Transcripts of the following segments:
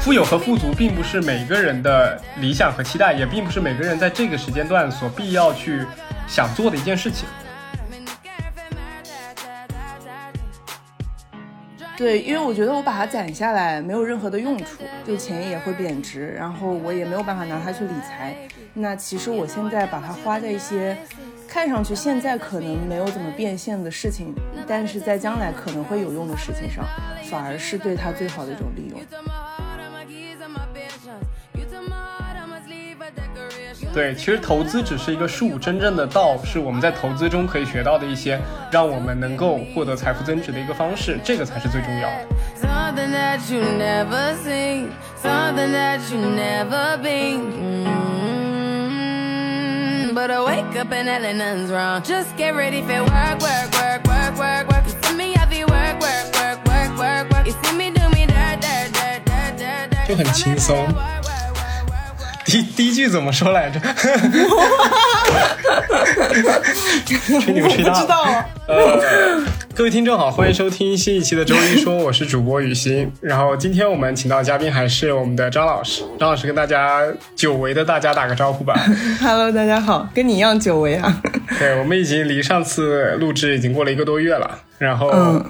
富有和富足并不是每个人的理想和期待，也并不是每个人在这个时间段所必要去想做的一件事情。 对，因为我觉得我把它攒下来没有任何的用处，就钱也会贬值，然后我也没有办法拿它去理财。那其实我现在把它花在一些看上去现在可能没有怎么变现的事情，但是在将来可能会有用的事情上，反而是对它最好的一种利用。对，其实投资只是一个术，真正的道是我们在投资中可以学到的一些，让我们能够获得财富增值的一个方式，这个才是最重要的。就很轻松。第第一句怎么说来着？吹牛吹大了。呃，各位听众好，欢迎收听新一期的周一说，我是主播雨欣。然后今天我们请到的嘉宾还是我们的张老师。张老师跟大家久违的大家打个招呼吧。Hello，大家好，跟你一样久违啊。对，我们已经离上次录制已经过了一个多月了。然后，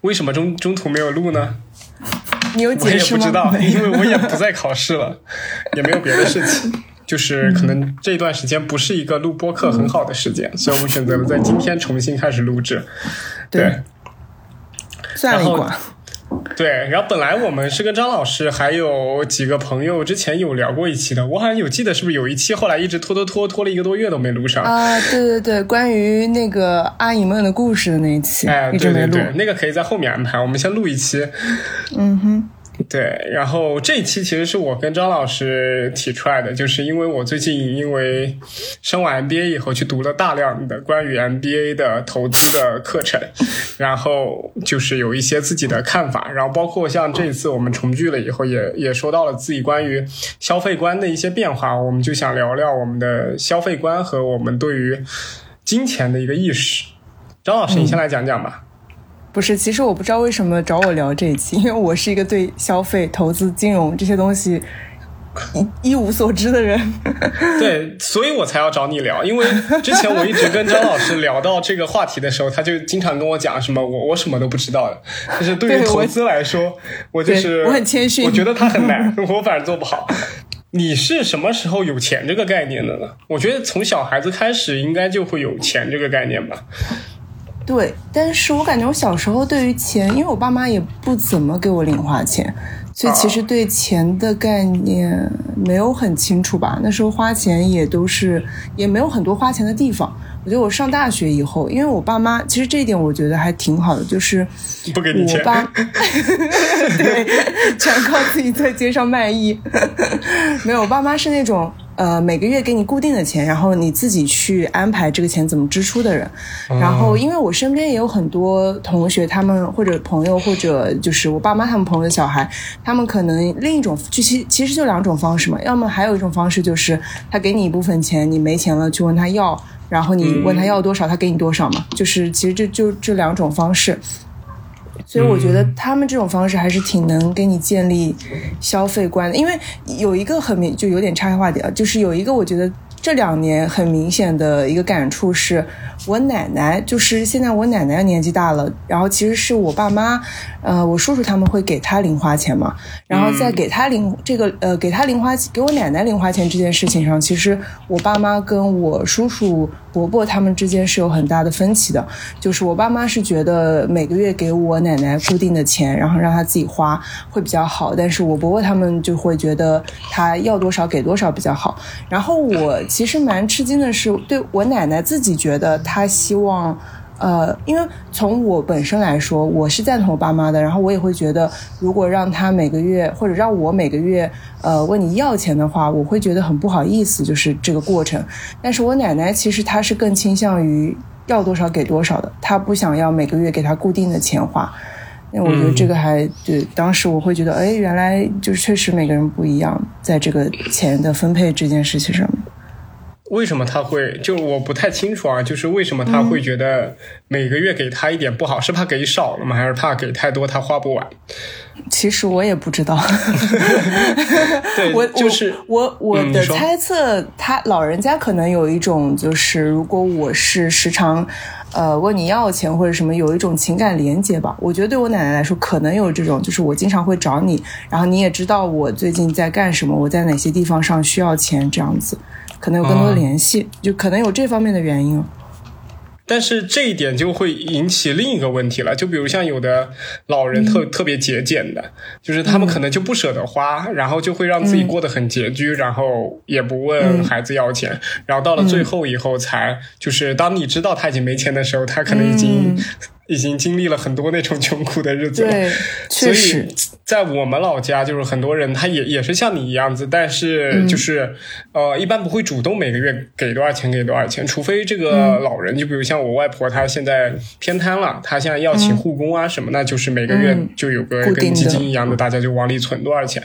为什么中中途没有录呢？你有解释吗？我也不知道，因为我也不在考试了，也没有别的事情，就是可能这段时间不是一个录播课很好的时间，所以我们选择了在今天重新开始录制。对，算了一卦。对，然后本来我们是跟张老师还有几个朋友之前有聊过一期的，我好像有记得是不是有一期后来一直拖拖拖拖了一个多月都没录上啊？对对对，关于那个阿姨们的故事的那一期，哎，一直没录，那个可以在后面安排，我们先录一期。嗯哼。对，然后这一期其实是我跟张老师提出来的，就是因为我最近因为升完 MBA 以后，去读了大量的关于 MBA 的投资的课程，然后就是有一些自己的看法，然后包括像这一次我们重聚了以后，也也说到了自己关于消费观的一些变化，我们就想聊聊我们的消费观和我们对于金钱的一个意识。张老师，你先来讲讲吧。不是，其实我不知道为什么找我聊这一期，因为我是一个对消费、投资、金融这些东西一一无所知的人。对，所以我才要找你聊，因为之前我一直跟张老师聊到这个话题的时候，他就经常跟我讲什么我我什么都不知道的。就是对于投资来说，我就是我很谦逊，我觉得他很难，我反正做不好。你是什么时候有钱这个概念的呢？我觉得从小孩子开始应该就会有钱这个概念吧。对，但是我感觉我小时候对于钱，因为我爸妈也不怎么给我零花钱，所以其实对钱的概念没有很清楚吧。那时候花钱也都是，也没有很多花钱的地方。我觉得我上大学以后，因为我爸妈其实这一点我觉得还挺好的，就是不给你钱，对，全靠自己在街上卖艺。没有，我爸妈是那种。呃，每个月给你固定的钱，然后你自己去安排这个钱怎么支出的人。然后，因为我身边也有很多同学，他们或者朋友，或者就是我爸妈他们朋友的小孩，他们可能另一种，就其实其实就两种方式嘛。要么还有一种方式就是他给你一部分钱，你没钱了去问他要，然后你问他要多少，他给你多少嘛。就是其实这就这两种方式。所以我觉得他们这种方式还是挺能给你建立消费观的，因为有一个很明就有点岔开话题啊，就是有一个我觉得这两年很明显的一个感触是。我奶奶就是现在，我奶奶年纪大了，然后其实是我爸妈，呃，我叔叔他们会给她零花钱嘛，然后在给她零这个呃给她零花给我奶奶零花钱这件事情上，其实我爸妈跟我叔叔伯伯他们之间是有很大的分歧的，就是我爸妈是觉得每个月给我奶奶固定的钱，然后让她自己花会比较好，但是我伯伯他们就会觉得他要多少给多少比较好，然后我其实蛮吃惊的是，对我奶奶自己觉得。她希望，呃，因为从我本身来说，我是赞同我爸妈的。然后我也会觉得，如果让他每个月或者让我每个月，呃，问你要钱的话，我会觉得很不好意思，就是这个过程。但是我奶奶其实她是更倾向于要多少给多少的，她不想要每个月给她固定的钱花。那我觉得这个还对，当时我会觉得，哎，原来就是确实每个人不一样，在这个钱的分配这件事情上面。为什么他会？就我不太清楚啊，就是为什么他会觉得每个月给他一点不好，是怕给少了吗？还是怕给太多他花不完？其实我也不知道，对，我就是我我的猜测，他老人家可能有一种，就是如果我是时常呃问你要钱或者什么，有一种情感连接吧。我觉得对我奶奶来说，可能有这种，就是我经常会找你，然后你也知道我最近在干什么，我在哪些地方上需要钱，这样子，可能有更多的哦联系，就可能有这方面的原因。但是这一点就会引起另一个问题了，就比如像有的老人特、特别节俭的，就是他们可能就不舍得花，然后就会让自己过得很拮据，然后也不问孩子要钱，然后到了最后以后才，就是当你知道他已经没钱的时候，他可能已经、已经经历了很多那种穷苦的日子了。对，所以确实，在我们老家，就是很多人他也也是像你一样子，但嗯。是就是、呃，一般不会主动每个月给多少钱给多少钱，除非这个嗯。老人，就比如像我外婆，她现在偏瘫了，她现在要请护工啊什么，那就是每个月嗯。就有个跟基金一样的，大家就往里存多少钱。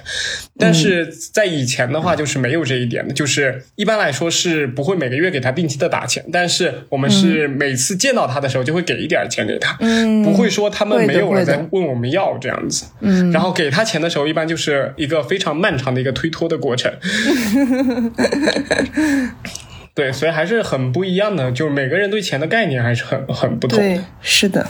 但是在以前的话，就是没有这一点的，就是一般来说是不会每个月给他定期的打钱，但是我们是每次见到他的时候就会给一点钱给他，嗯，不会说他们没有了会的再问我们要这样子。嗯，然后给他钱的时候，一般就是一个非常漫长的一个推脱的过程。对，所以还是很不一样的，就是每个人对钱的概念还是很很不同。对，是的，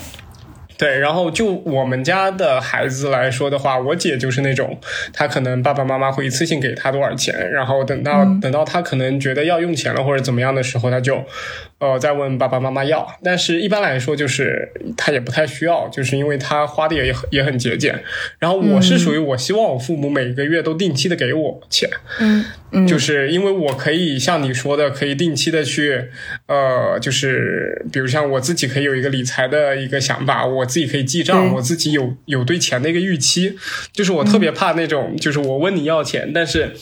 对，然后就我们家的孩子来说的话，我姐就是那种，她可能爸爸妈妈会一次性给她多少钱，然后等到、等到她可能觉得要用钱了或者怎么样的时候，她就呃再问爸爸妈妈要。但是一般来说，就是他也不太需要，就是因为他花的也很也很节俭。然后我是属于我希望我父母每个月都定期的给我钱，嗯嗯，就是因为我可以像你说的，可以定期的去，呃，就是比如像我自己可以有一个理财的一个想法，我自己可以记账，对我自己有有对钱的一个预期。就是我特别怕那种，就是我问你要钱，但是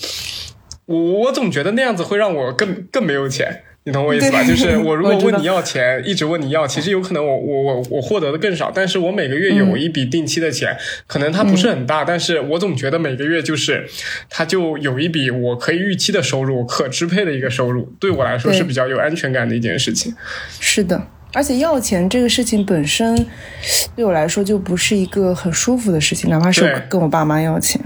我我总觉得那样子会让我更更没有钱。你懂我意思吧？就是我如果问你要钱，一直问你要，其实有可能我我我我获得的更少，但是我每个月有一笔定期的钱，可能它不是很大，但是我总觉得每个月就是它就有一笔我可以预期的收入，可支配的一个收入，对我来说是比较有安全感的一件事情。是的，而且要钱这个事情本身对我来说就不是一个很舒服的事情，哪怕是我跟我爸妈要钱。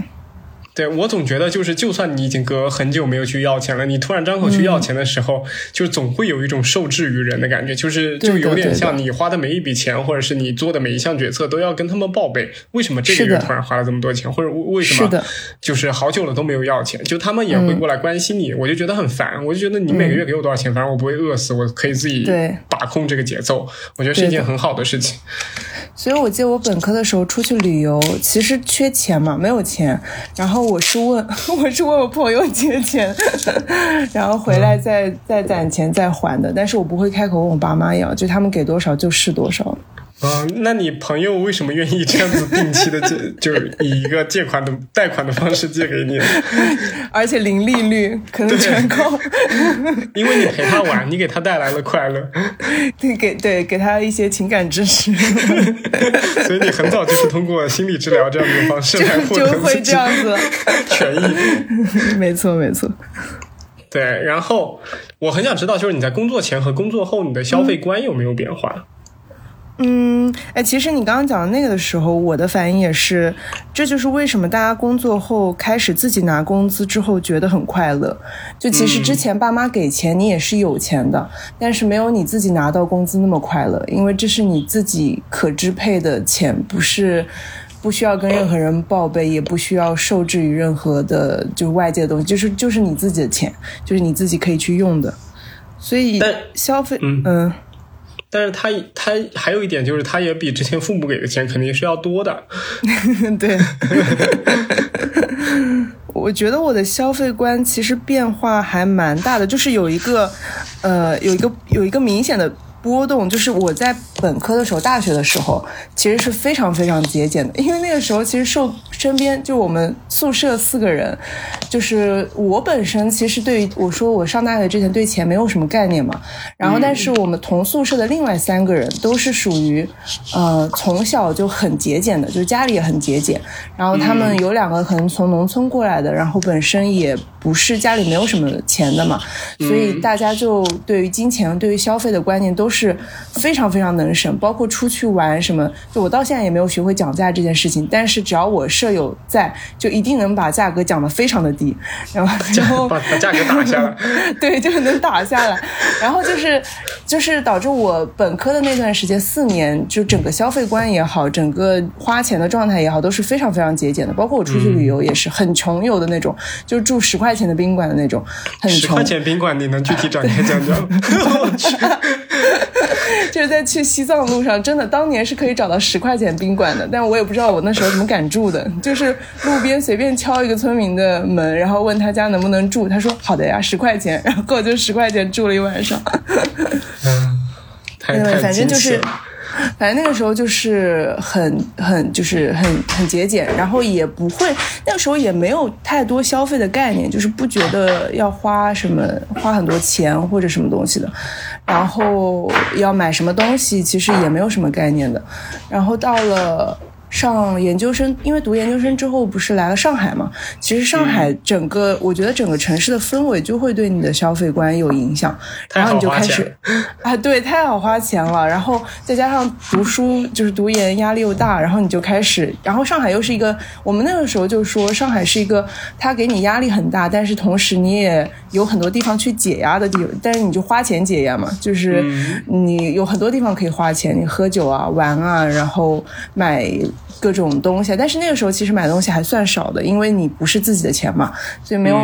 对我总觉得就是，就算你已经隔很久没有去要钱了，你突然张口去要钱的时候，就总会有一种受制于人的感觉，就是就有点像你花的每一笔钱，或者是你做的每一项决策都要跟他们报备，为什么这个月突然花了这么多钱，或者为为什么就是好久了都没有要钱，就他们也会过来关心你，我就觉得很烦，我就觉得你每个月给我多少钱，反正我不会饿死，我可以自己把控这个节奏，我觉得是一件很好的事情。所以我记得我本科的时候出去旅游，其实缺钱嘛，没有钱，然后我是问 我是问我朋友借钱，然后回来再再攒钱再还的，但是我不会开口问我爸妈要，就他们给多少就是多少。啊、那你朋友为什么愿意这样子定期的借，就是以一个借款的贷款的方式借给你？而且零利率，可能全靠因为你陪他玩，你给他带来了快乐，对给对给他一些情感支持，所以你很早就是通过心理治疗这样的方式来获得自己会这样子。权益。没错没错。对，然后我很想知道，就是你在工作前和工作后，你的消费观有没有变化？嗯，嗯哎，其实你刚刚讲的那个的时候，我的反应也是，这就是为什么大家工作后开始自己拿工资之后觉得很快乐。就其实之前爸妈给钱，你也是有钱的，但是没有你自己拿到工资那么快乐，因为这是你自己可支配的钱，不是。不需要跟任何人报备，也不需要受制于任何的，就外界的东西，就是就是你自己的钱，就是你自己可以去用的。所以消费，嗯但是他他还有一点就是，他也比之前父母给的钱肯定是要多的。对，我觉得我的消费观其实变化还蛮大的，就是有一个，呃，有一个有一个明显的波动，就是我在本科的时候、大学的时候，其实是非常非常节俭的，因为那个时候其实受身边就我们宿舍四个人，就是我本身其实对于我说我上大学之前对钱没有什么概念嘛，然后但是我们同宿舍的另外三个人都是属于呃从小就很节俭的，就是家里也很节俭，然后他们有两个可能从农村过来的，然后本身也不是家里没有什么钱的嘛，所以大家就对于金钱、对于消费的观念都。是非常非常能省，包括出去玩什么，就我到现在也没有学会讲价这件事情。但是只要我舍友在，就一定能把价格讲得非常的低，然后然后把把价格打下来，对，就是能打下来。然后就是就是导致我本科的那段时间四年，就整个消费观也好，整个花钱的状态也好，都是非常非常节俭的。包括我出去旅游也是很穷游的那种，就住十块钱的宾馆的那种，很穷。十块钱宾馆，你能具体展开讲讲？我去。就是在去西藏路上，真的当年是可以找到十块钱宾馆的，但我也不知道我那时候怎么敢住的。就是路边随便敲一个村民的门，然后问他家能不能住，他说好的呀，十块钱，然后我就十块钱住了一晚上。嗯，太 反正就是。反正那个时候就是很很就是很很节俭，然后也不会那个时候也没有太多消费的概念，就是不觉得要花什么花很多钱或者什么东西的，然后要买什么东西其实也没有什么概念的，然后到了。上研究生，因为读研究生之后不是来了上海嘛？其实上海整个，我觉得整个城市的氛围就会对你的消费观有影响，然后你就开始 啊，对，太好花钱了。然后再加上读书，就是读研压力又大，然后你就开始，然后上海又是一个，我们那个时候就说上海是一个，它给你压力很大，但是同时你也有很多地方去解压的地方，但是你就花钱解压嘛，就是你有很多地方可以花钱，你喝酒啊、玩啊，然后买。各种东西，但是那个时候其实买东西还算少的，因为你不是自己的钱嘛，所以没有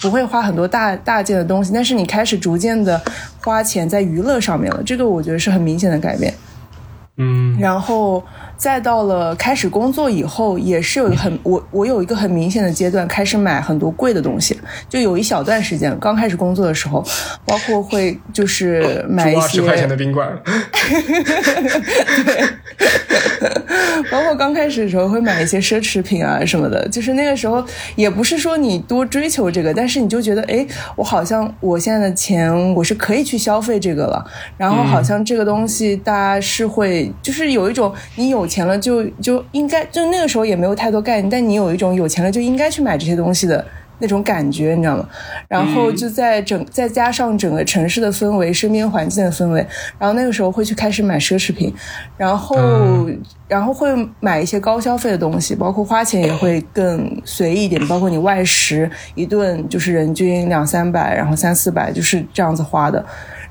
不会花很多大大件的东西。但是你开始逐渐的花钱在娱乐上面了，这个我觉得是很明显的改变。嗯，然后再到了开始工作以后，也是有很我我有一个很明显的阶段，开始买很多贵的东西。就有一小段时间，刚开始工作的时候，包括会就是买一些 十块钱的宾馆，对，包括刚开始的时候会买一些奢侈品啊什么的。就是那个时候也不是说你多追求这个，但是你就觉得，哎，我好像我现在的钱我是可以去消费这个了，然后好像这个东西大家是会。就是有一种你有钱了就就应该，就那个时候也没有太多概念，但你有一种有钱了就应该去买这些东西的那种感觉，你知道吗？然后就在整再加上整个城市的氛围、身边环境的氛围，然后那个时候会去开始买奢侈品，然后然后会买一些高消费的东西，包括花钱也会更随意一点，包括你外食一顿就是人均两三百，然后三四百就是这样子花的，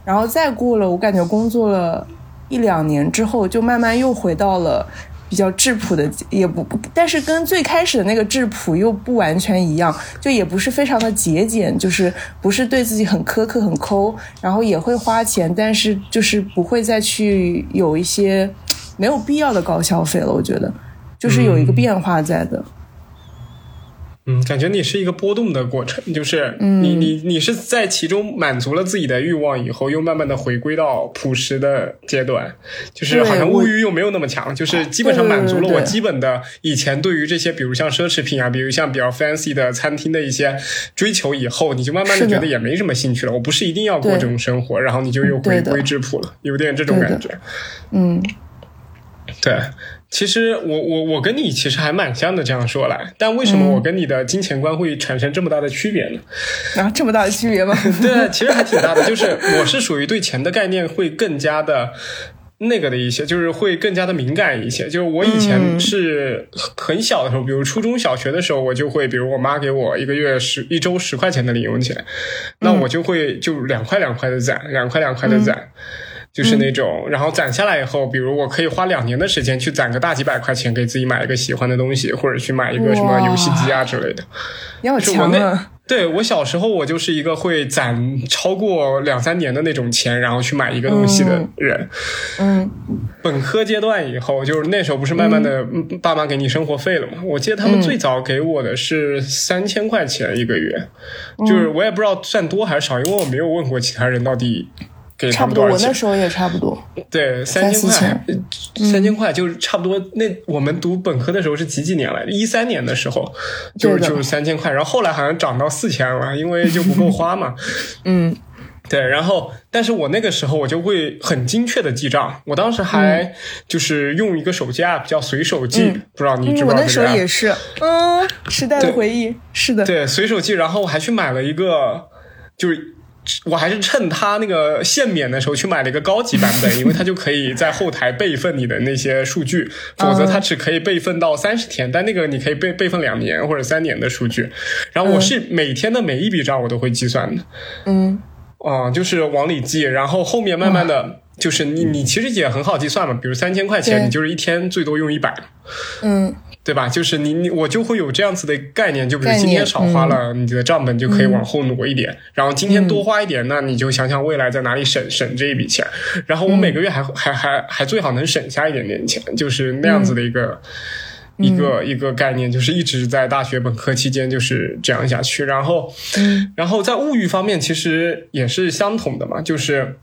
然后再过了，我感觉工作了。一两年之后，就慢慢又回到了比较质朴的，也不，但是跟最开始的那个质朴又不完全一样，就也不是非常的节俭，就是不是对自己很苛刻、很抠，然后也会花钱，但是就是不会再去有一些没有必要的高消费了。我觉得，就是有一个变化在的。感觉你是一个波动的过程，就是你你你是在其中满足了自己的欲望以后，又慢慢的回归到朴实的阶段，就是好像物欲又没有那么强，就是基本上满足了我基本的以前对于这些，比如像奢侈品啊，比如像比较 fancy 的餐厅的一些追求以后，你就慢慢的觉得也没什么兴趣了。我不是一定要过这种生活，然后你就又回归质朴了，有点这种感觉。嗯，对。其实我我我跟你其实还蛮像的，这样说来，但为什么我跟你的金钱观会产生这么大的区别呢？啊，这么大的区别吗？对，其实还挺大的。就是我是属于对钱的概念会更加的那个的一些，就是会更加的敏感一些。就是我以前是很小的时候，比如初中小学的时候，我就会，比如我妈给我一个月十一周十块钱的零用钱，那我就会就两块两块的攒，两块两块的攒。就是那种，然后攒下来以后，比如我可以花两年的时间去攒个大几百块钱，给自己买一个喜欢的东西，或者去买一个什么游戏机啊之类的。你好强啊！对我小时候，我就是一个会攒超过两三年的那种钱，然后去买一个东西的人。嗯。本科阶段以后，就是那时候不是慢慢的爸妈给你生活费了吗？我记得他们最早给我的是三千块钱一个月，就是我也不知道算多还是少，因为我没有问过其他人到底。给差不多？我那时候也差不多。对，三千块，三千块就是差不多。那我们读本科的时候是几几年来着？一三年的时候，就是就是三千块，然后后来好像涨到四千了，因为就不够花嘛。嗯对，然后但是我那个时候我就会很精确的记账，我当时还就是用一个手机 app 叫随手记，嗯不知道你知嗯，不知道这个我那时候也是，嗯，时代的回忆，是的，对，随手记，然后我还去买了一个，就是我还是趁它那个限免的时候去买了一个高级版本，因为它就可以在后台备份你的那些数据，否则它只可以备份到三十天，但那个你可以备备份两年或者三年的数据。然后我是每天的每一笔账我都会计算的，嗯。啊、就是往里记，然后后面慢慢的。就是你，你其实也很好计算嘛，比如三千块钱，你就是一天最多用一百，嗯对吧？就是你你我就会有这样子的概念，就比如今天少花了，你的账本就可以往后挪一点，然后今天多花一点，那你就想想未来在哪里省省这一笔钱，然后我每个月还、还还还最好能省下一点点钱，就是那样子的一个。一个一个概念，就是一直在大学本科期间就是这样下去，然后，然后在物欲方面其实也是相同的嘛，就是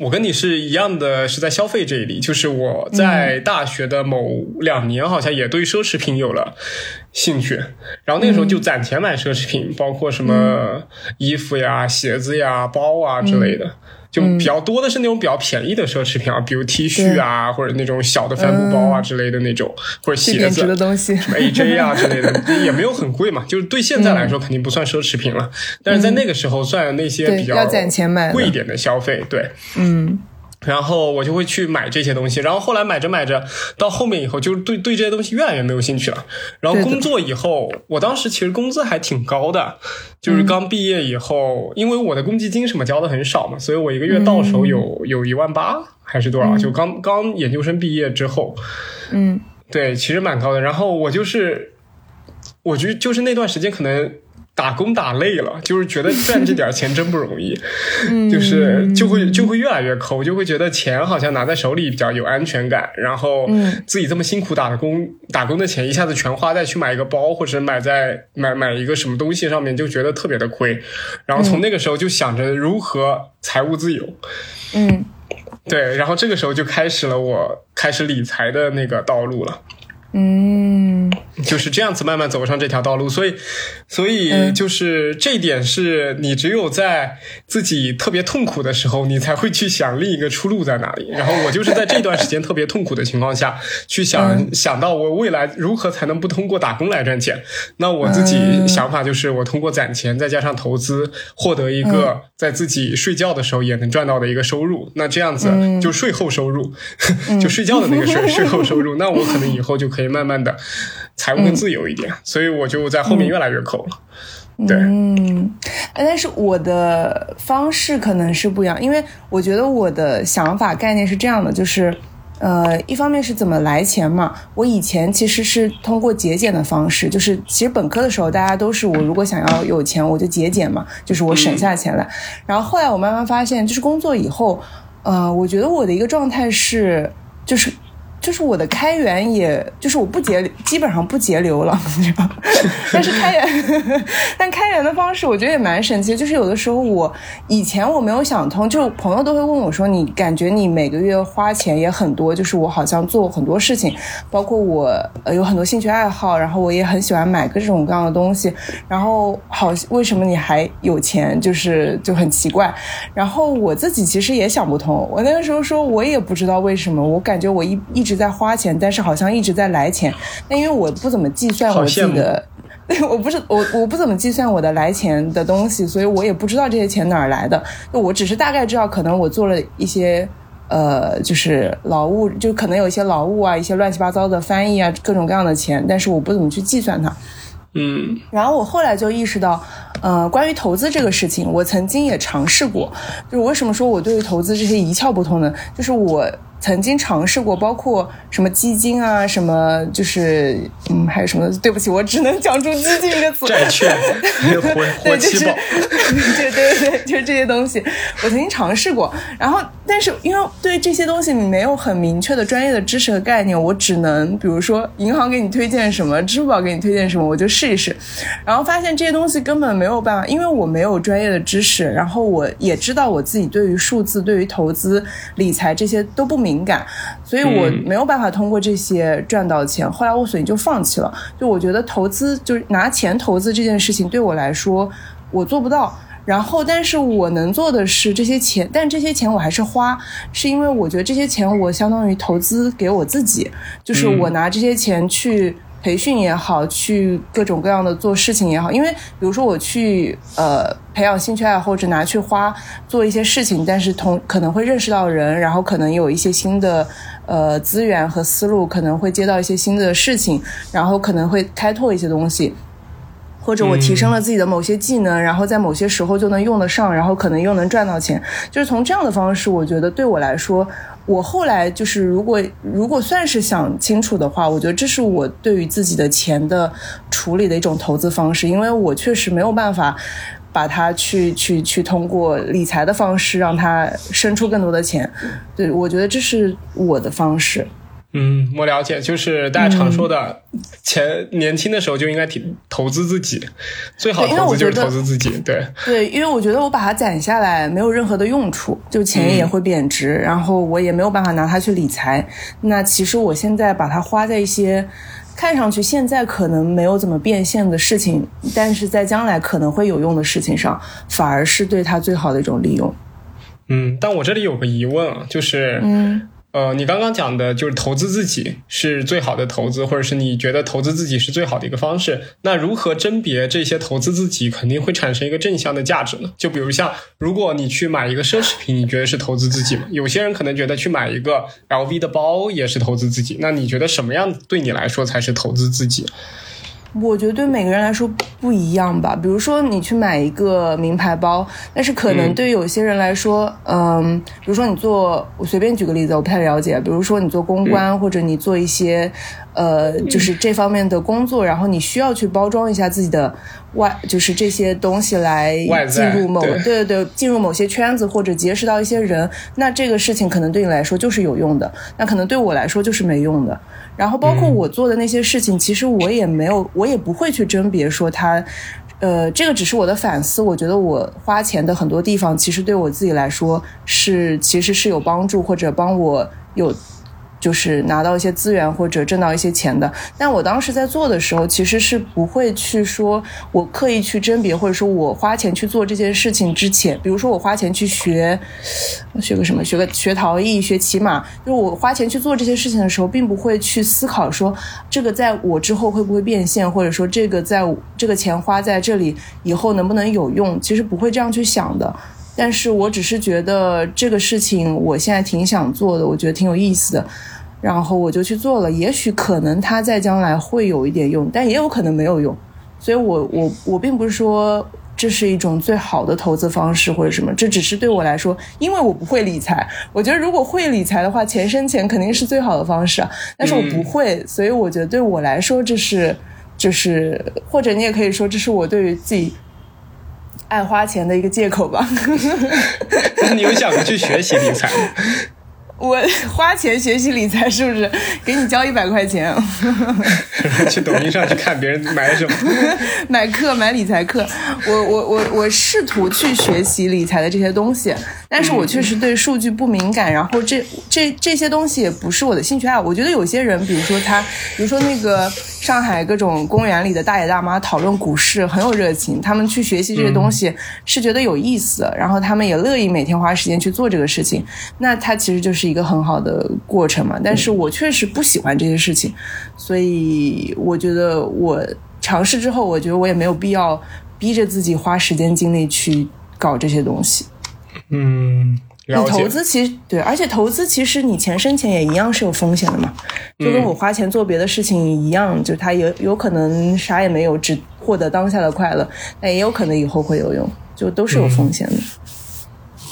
我跟你是一样的，是在消费这一里。就是我在大学的某两年，好像也对奢侈品有了兴趣，然后那个时候就攒钱买奢侈品，包括什么衣服呀、鞋子呀、包啊之类的。就比较多的是那种比较便宜的奢侈品啊，比如 T 恤啊，或者那种小的帆布包啊之类的那种，或者鞋子什么 AJ 啊之类的，也没有很贵嘛，就是对现在来说肯定不算奢侈品了，但是在那个时候算那些比较要攒钱买贵一点的消费，对。嗯然后我就会去买这些东西，然后后来买着买着，到后面以后就是对对这些东西越来越没有兴趣了。然后工作以后，我当时其实工资还挺高的，就是刚毕业以后，因为我的公积金什么交的很少嘛，所以我一个月到手有、有一万八还是多少？就刚刚研究生毕业之后，嗯对，其实蛮高的。然后我就是，我觉得就是那段时间可能打工打累了，就是觉得赚这点钱真不容易，就是就会就会越来越抠，就会觉得钱好像拿在手里比较有安全感，然后自己这么辛苦打的工打工的钱一下子全花在去买一个包或者买在买买一个什么东西上面，就觉得特别的亏。然后从那个时候就想着如何财务自由。嗯对，然后这个时候就开始了我开始理财的那个道路了。嗯就是这样子慢慢走上这条道路，所以，所以就是这一点是你只有在自己特别痛苦的时候，你才会去想另一个出路在哪里。然后我就是在这段时间特别痛苦的情况下去想、想到我未来如何才能不通过打工来赚钱。那我自己想法就是我通过攒钱再加上投资，获得一个在自己睡觉的时候也能赚到的一个收入。那这样子就税后收入，就睡觉的那个税税后收入，那我可能以后就可以慢慢的。财务更自由一点，所以我就在后面越来越抠了。对，嗯，但是我的方式可能是不一样，因为我觉得我的想法概念是这样的，就是。呃，一方面是怎么来钱嘛，我以前其实是通过节俭的方式，就是其实本科的时候大家都是我如果想要有钱我就节俭嘛，就是我省下钱来。然后后来我慢慢发现，就是工作以后，呃，我觉得我的一个状态是，就是就是我的开源也，就是我不节，基本上不节流了，你知道吗？但是开源，但开源的方式我觉得也蛮神奇的。就是有的时候我以前我没有想通，就朋友都会问我说，你感觉你每个月花钱也很多，就是我好像做很多事情，包括我呃有很多兴趣爱好，然后我也很喜欢买各种各样的东西，然后好为什么你还有钱，就是就很奇怪。然后我自己其实也想不通，我那个时候说我也不知道为什么，我感觉我一一直在花钱，但是好像一直在来钱。那因为我不怎么计算我自己的，我不是我我不怎么计算我的来钱的东西，所以我也不知道这些钱哪儿来的。我只是大概知道，可能我做了一些。呃，就是劳务，就可能有一些劳务啊，一些乱七八糟的翻译啊，各种各样的钱，但是我不怎么去计算它。嗯，然后我后来就意识到，呃，关于投资这个事情，我曾经也尝试过。就是为什么说我对于投资这些一窍不通呢？就是我曾经尝试过，包括什么基金啊，什么就是嗯，还有什么？对不起，我只能讲出基金一个词。债券、活活期宝，对对对，就是这些东西，我曾经尝试过。然后，但是因为对这些东西没有很明确的专业的知识和概念，我只能比如说银行给你推荐什么，支付宝给你推荐什么，我就试一试。然后发现这些东西根本没有办法，因为我没有专业的知识，然后我也知道我自己对于数字、对于投资、理财这些都不明。敏感，所以我没有办法通过这些赚到钱。后来我索性就放弃了。就我觉得投资就是拿钱投资这件事情对我来说我做不到。然后，但是我能做的是这些钱，但这些钱我还是花，是因为我觉得这些钱我相当于投资给我自己，就是我拿这些钱去。培训也好，去各种各样的做事情也好，因为比如说我去呃培养兴趣爱好，或者拿去花做一些事情，但是同可能会认识到人，然后可能有一些新的呃资源和思路，可能会接到一些新的事情，然后可能会开拓一些东西，或者我提升了自己的某些技能，然后在某些时候就能用得上，然后可能又能赚到钱，就是从这样的方式，我觉得对我来说。我后来就是，如果如果算是想清楚的话，我觉得这是我对于自己的钱的处理的一种投资方式，因为我确实没有办法把它去 去去通过理财的方式让它生出更多的钱。对我觉得这是我的方式。嗯，我了解，就是大家常说的，钱年轻的时候就应该投投资自己，最好投资就是投资自己，对对，因为我觉得我把它攒下来没有任何的用处，就钱也会贬值，然后我也没有办法拿它去理财。那其实我现在把它花在一些看上去现在可能没有怎么变现的事情，但是在将来可能会有用的事情上，反而是对它最好的一种利用。嗯，但我这里有个疑问啊，就是嗯。呃，你刚刚讲的就是投资自己是最好的投资，或者是你觉得投资自己是最好的一个方式。那如何甄别这些投资自己肯定会产生一个正向的价值呢？就比如像，如果你去买一个奢侈品，你觉得是投资自己吗？有些人可能觉得去买一个 LV 的包也是投资自己。那你觉得什么样对你来说才是投资自己？我觉得对每个人来说不一样吧。比如说，你去买一个名牌包，但是可能对有些人来说，嗯，比如说你做，我随便举个例子，我不太了解。比如说你做公关，或者你做一些，呃，就是这方面的工作，然后你需要去包装一下自己的外，就是这些东西来进入某，对对对，进入某些圈子或者结识到一些人，那这个事情可能对你来说就是有用的，那可能对我来说就是没用的。然后包括我做的那些事情，其实我也没有，我也不会去甄别说它，呃，这个只是我的反思。我觉得我花钱的很多地方，其实对我自己来说是其实是有帮助，或者帮我有。就是拿到一些资源或者挣到一些钱的，但我当时在做的时候，其实是不会去说我刻意去甄别，或者说我花钱去做这件事情之前，比如说我花钱去学学个什么，学个学陶艺、学骑马，就是我花钱去做这些事情的时候，并不会去思考说这个在我之后会不会变现，或者说这个在这个钱花在这里以后能不能有用，其实不会这样去想的。但是我只是觉得这个事情我现在挺想做的，我觉得挺有意思的，然后我就去做了。也许可能它在将来会有一点用，但也有可能没有用。所以，我我我并不是说这是一种最好的投资方式或者什么，这只是对我来说，因为我不会理财。我觉得如果会理财的话，钱生钱肯定是最好的方式啊。但是我不会，所以我觉得对我来说，这是就是或者你也可以说，这是我对于自己。爱花钱的一个借口吧。那你有想过去学习理财吗？我花钱学习理财是不是？给你交一百块钱，去抖音上去看别人买什么，买课买理财课。我我我我试图去学习理财的这些东西，但是我确实对数据不敏感。然后这这这些东西也不是我的兴趣爱好。我觉得有些人，比如说他，比如说那个上海各种公园里的大爷大妈讨论股市很有热情，他们去学习这些东西是觉得有意思，然后他们也乐意每天花时间去做这个事情。那他其实就是。一个很好的过程嘛，但是我确实不喜欢这些事情，所以我觉得我尝试之后，我觉得我也没有必要逼着自己花时间精力去搞这些东西。嗯，你投资其实对，而且投资其实你钱生钱也一样是有风险的嘛，就跟我花钱做别的事情一样，就它有有可能啥也没有，只获得当下的快乐，但也有可能以后会有用，就都是有风险的。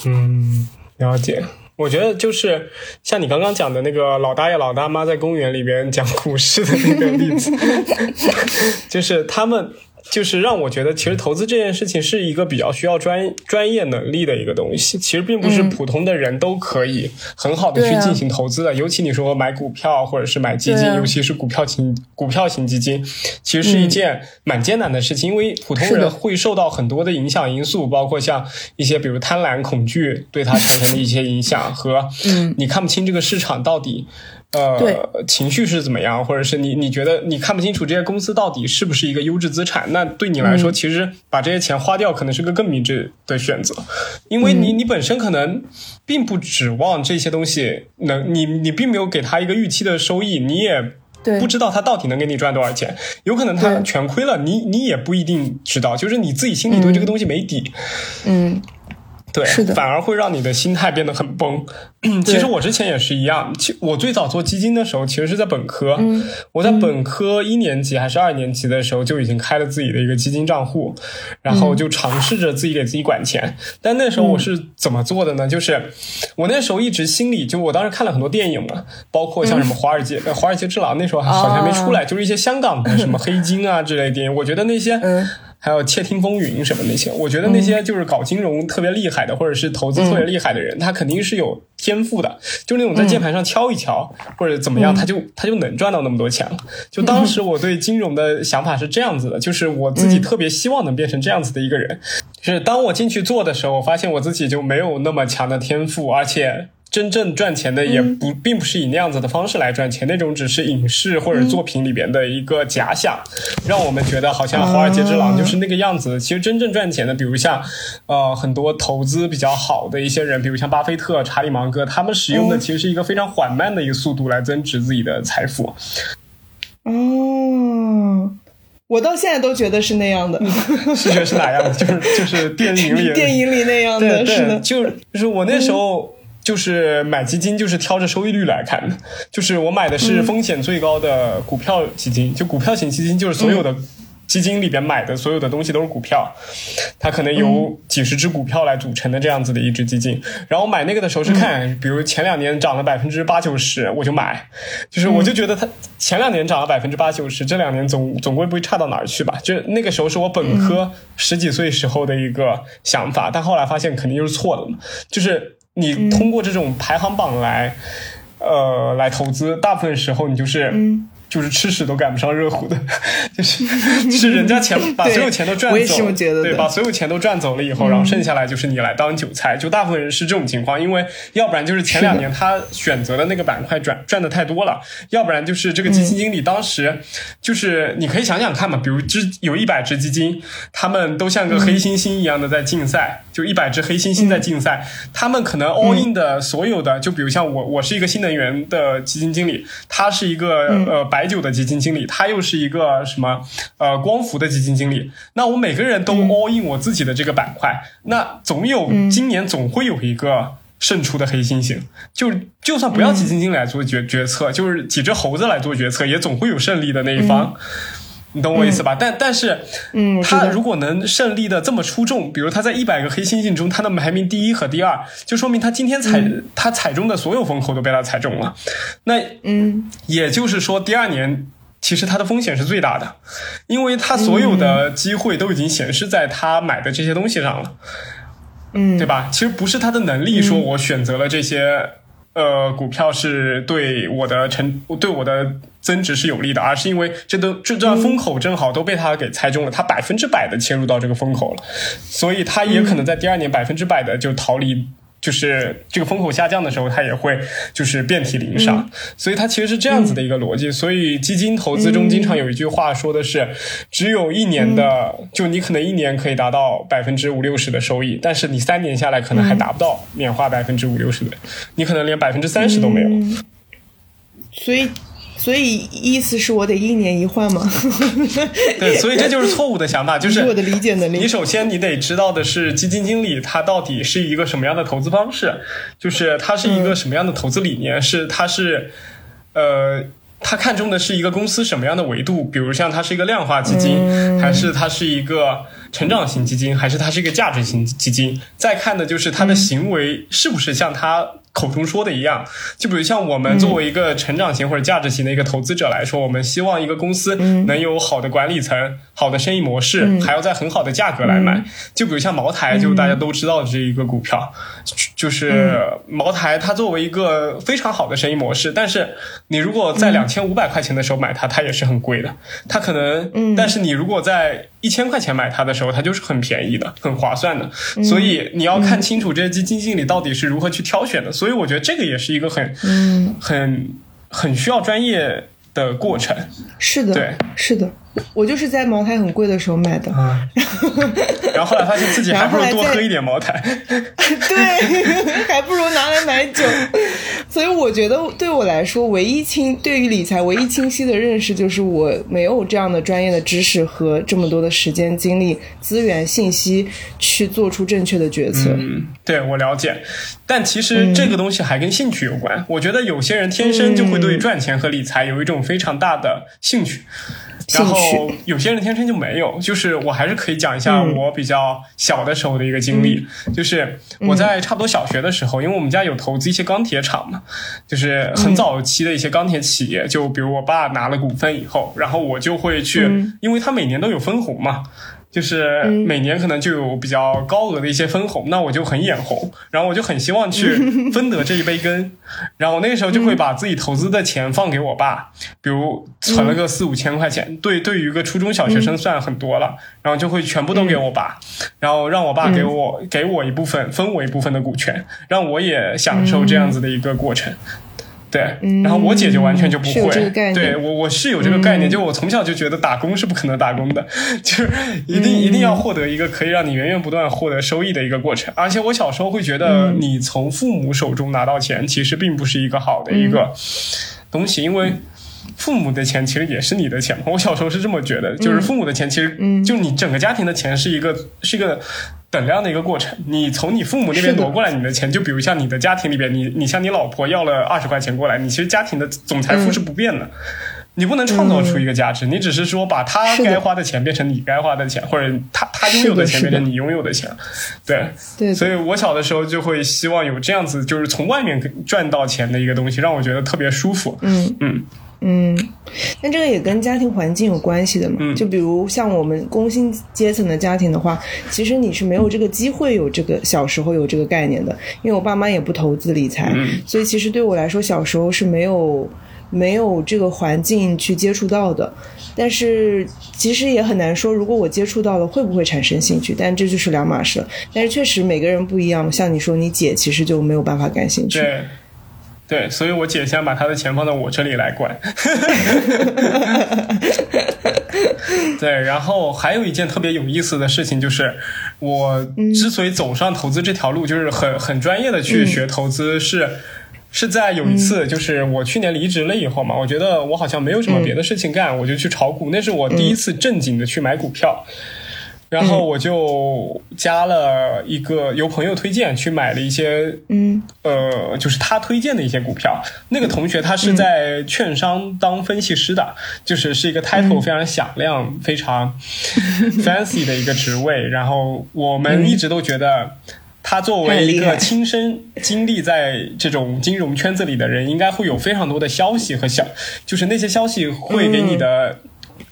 嗯，了解。我觉得就是像你刚刚讲的那个老大爷老大妈在公园里边讲故事的那个例子，就是他们。就是让我觉得，其实投资这件事情是一个比较需要专专业能力的一个东西。其实并不是普通的人都可以很好的去进行投资的。尤其你说买股票或者是买基金，尤其是股票型股票型基金，其实是一件蛮艰难的事情，因为普通人会受到很多的影响因素，包括像一些比如贪婪、恐惧对他产生的一些影响，和你看不清这个市场到底。呃，情绪是怎么样，或者是你你觉得你看不清楚这些公司到底是不是一个优质资产？那对你来说，其实把这些钱花掉可能是个更明智的选择，因为你你本身可能并不指望这些东西能，你你并没有给他一个预期的收益，你也不知道他到底能给你赚多少钱，有可能他全亏了，你你也不一定知道，就是你自己心里对这个东西没底，嗯。对，反而会让你的心态变得很崩。其实我之前也是一样，其我最早做基金的时候，其实是在本科。我在本科一年级还是二年级的时候，就已经开了自己的一个基金账户，然后就尝试着自己给自己管钱。但那时候我是怎么做的呢？就是我那时候一直心里，就我当时看了很多电影嘛，包括像什么《华尔街》《华尔街之狼》，那时候好像还没出来，就是一些香港的什么黑金啊之类的电影。我觉得那些。还有窃听风云什么那些，我觉得那些就是搞金融特别厉害的，或者是投资特别厉害的人，他肯定是有天赋的，就那种在键盘上敲一敲或者怎么样，他就他就能赚到那么多钱了。就当时我对金融的想法是这样子的，就是我自己特别希望能变成这样子的一个人。就是当我进去做的时候，我发现我自己就没有那么强的天赋，而且。真正赚钱的也不并不是以那样子的方式来赚钱，那种只是影视或者作品里边的一个假想，让我们觉得好像华尔街之狼就是那个样子。其实真正赚钱的，比如像呃很多投资比较好的一些人，比如像巴菲特、查理芒格，他们使用的其实是一个非常缓慢的一个速度来增值自己的财富。哦，我到现在都觉得是那样的。是觉得是哪样的？就是就是电影里 电影里那样的，是的，就就是我那时候。就是买基金，就是挑着收益率来看的。就是我买的是风险最高的股票基金，就股票型基金，就是所有的基金里边买的所有的东西都是股票，它可能由几十只股票来组成的这样子的一只基金。然后买那个的时候是看，比如前两年涨了百分之八九十，我就买。就是我就觉得它前两年涨了百分之八九十，这两年总总归不会差到哪儿去吧？就那个时候是我本科十几岁时候的一个想法，但后来发现肯定就是错的嘛，就是。你通过这种排行榜来，呃，来投资，大部分时候你就是。就是吃屎都赶不上热乎的，就是 是人家钱把所有钱都赚走，对，把所有钱都赚走了以后，然后剩下来就是你来当韭菜，就大部分人是这种情况，因为要不然就是前两年他选择的那个板块赚赚的太多了，要不然就是这个基金经理当时就是你可以想想看嘛，比如只有一百只基金，他们都像个黑猩猩一样的在竞赛，就一百只黑猩猩在竞赛，他们可能 all in 的所有的，就比如像我，我是一个新能源的基金经理，他是一个呃白。白酒的基金经理，他又是一个什么？呃，光伏的基金经理。那我每个人都 all in 我自己的这个板块，那总有今年总会有一个胜出的黑猩猩。就就算不要基金经理来做决决策，就是几只猴子来做决策，也总会有胜利的那一方。你懂我意思吧？但但是，嗯，他如果能胜利的这么出众，比如他在一百个黑猩猩中，他的排名第一和第二，就说明他今天踩他踩中的所有风口都被他踩中了。那嗯，也就是说，第二年其实他的风险是最大的，因为他所有的机会都已经显示在他买的这些东西上了，嗯，对吧？其实不是他的能力，说我选择了这些。呃，股票是对我的成对我的增值是有利的，而是因为这都这段风口正好都被他给猜中了，他百分之百的切入到这个风口了，所以他也可能在第二年百分之百的就逃离。就是这个风口下降的时候，它也会就是遍体鳞伤，所以它其实是这样子的一个逻辑。所以基金投资中经常有一句话说的是，只有一年的，就你可能一年可以达到百分之五六十的收益，但是你三年下来可能还达不到年化百分之五六十的，你可能连百分之三十都没有。所以。所以意思是我得一年一换吗？对，所以这就是错误的想法。就是我的理解能力。你首先你得知道的是，基金经理他到底是一个什么样的投资方式，就是他是一个什么样的投资理念，是他是呃，他看中的是一个公司什么样的维度，比如像它是一个量化基金，还是它是一个成长型基金，还是它是一个价值型基金。再看的就是它的行为是不是像它。口中说的一样，就比如像我们作为一个成长型或者价值型的一个投资者来说，我们希望一个公司能有好的管理层、好的生意模式，还要在很好的价格来买。就比如像茅台，就大家都知道的这一个股票，就是茅台，它作为一个非常好的生意模式，但是你如果在两千五百块钱的时候买它，它也是很贵的。它可能，但是你如果在一千块钱买它的时候，它就是很便宜的、很划算的。所以你要看清楚这些基金经理到底是如何去挑选的。所以我觉得这个也是一个很、很、很需要专业的过程。是的，对，是的。我就是在茅台很贵的时候买的，然后后来发现自己还不如多喝一点茅台，对，还不如拿来买酒。所以我觉得对我来说，唯一清对于理财唯一清晰的认识就是我没有这样的专业的知识和这么多的时间、精力、资源、信息去做出正确的决策。嗯，对我了解，但其实这个东西还跟兴趣有关。我觉得有些人天生就会对赚钱和理财有一种非常大的兴趣。然后有些人天生就没有，就是我还是可以讲一下我比较小的时候的一个经历，就是我在差不多小学的时候，因为我们家有投资一些钢铁厂嘛，就是很早期的一些钢铁企业，就比如我爸拿了股份以后，然后我就会去，因为他每年都有分红嘛。就是每年可能就有比较高额的一些分红，那我就很眼红，然后我就很希望去 分得这一杯羹，然后我那个时候就会把自己投资的钱放给我爸，比如存了个四五千块钱，对，对于一个初中小学生算很多了，然后就会全部都给我爸，然后让我爸给我给我一部分分我一部分的股权，让我也享受这样子的一个过程。对，然后我姐就完全就不会。对我，我是有这个概念，就我从小就觉得打工是不可能打工的，就是一定一定要获得一个可以让你源源不断获得收益的一个过程。而且我小时候会觉得，你从父母手中拿到钱，其实并不是一个好的一个东西，因为父母的钱其实也是你的钱。我小时候是这么觉得，就是父母的钱其实就你整个家庭的钱是一个是一个。等量的一个过程，你从你父母那边挪过来你的钱，就比如像你的家庭里边，你你向你老婆要了二十块钱过来，你其实家庭的总财富是不变的，你不能创造出一个价值，你只是说把他该花的钱变成你该花的钱，或者他他拥有的钱变成你拥有的钱，对。对，所以我小的时候就会希望有这样子，就是从外面赚到钱的一个东西，让我觉得特别舒服，嗯嗯。嗯，那这个也跟家庭环境有关系的嘛？就比如像我们工薪阶层的家庭的话，其实你是没有这个机会有这个小时候有这个概念的，因为我爸妈也不投资理财，所以其实对我来说小时候是没有没有这个环境去接触到的。但是其实也很难说，如果我接触到了会不会产生兴趣？但这就是两码事了。但是确实每个人不一样，像你说你姐其实就没有办法感兴趣。对。对，所以我姐想把她的钱放到我这里来管。对，然后还有一件特别有意思的事情，就是我之所以走上投资这条路，就是很很专业的去学投资，是是在有一次，就是我去年离职了以后嘛，我觉得我好像没有什么别的事情干，我就去炒股，那是我第一次正经的去买股票。然后我就加了一个由朋友推荐去买了一些，嗯，呃，就是他推荐的一些股票。那个同学他是在券商当分析师的，就是是一个 title 非常响亮、非常 fancy 的一个职位。然后我们一直都觉得，他作为一个亲身经历在这种金融圈子里的人，应该会有非常多的消息和消，就是那些消息会给你的。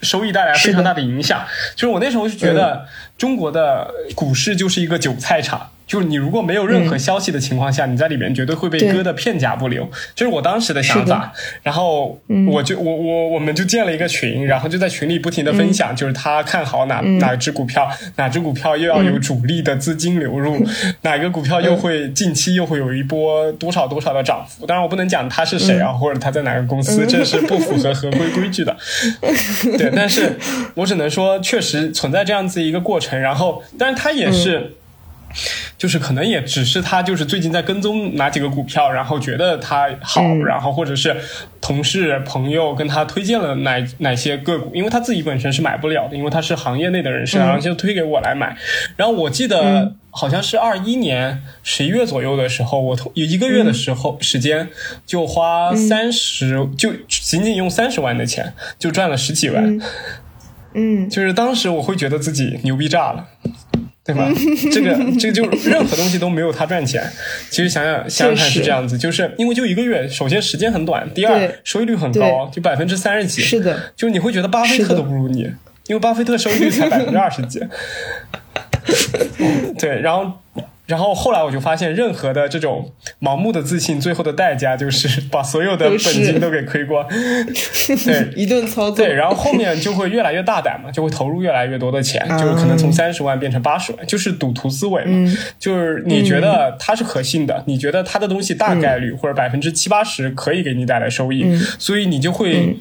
收益带来非常大的影响，就是我那时候就觉得中国的股市就是一个韭菜场。就是你如果没有任何消息的情况下，你在里面绝对会被割得片甲不留。就是我当时的想法。然后我就我我我们就建了一个群，然后就在群里不停的分享，就是他看好哪哪只股票，哪只股票又要有主力的资金流入，哪个股票又会近期又会有一波多少多少的涨幅。当然我不能讲他是谁啊，或者他在哪个公司，这是不符合合规规矩的。对，但是我只能说确实存在这样子一个过程。然后，但是他也是。就是可能也只是他就是最近在跟踪哪几个股票，然后觉得它好，然后或者是同事朋友跟他推荐了哪哪些个股，因为他自己本身是买不了的，因为他是行业内的人士，然后就推给我来买。然后我记得好像是二一年十一月左右的时候，我有一个月的时候时间就花三十，就仅仅用三十万的钱就赚了十几万。嗯，就是当时我会觉得自己牛逼炸了。对吧？这个这个就任何东西都没有它赚钱。其实想想想想看是这样子，就是因为就一个月，首先时间很短，第二收益率很高，就百分之三十几。是的，就你会觉得巴菲特都不如你，因为巴菲特收益率才百分之二十几。对，然后。然后后来我就发现，任何的这种盲目的自信，最后的代价就是 把所有的本金都给亏光。对，一顿操作。对，然后后面就会越来越大胆嘛，就会投入越来越多的钱，就是可能从三十万变成八十万，就是赌徒思维嘛。就是你觉得它是可信的，你觉得它的东西大概率或者百分之七八十可以给你带来收益，所以你就会。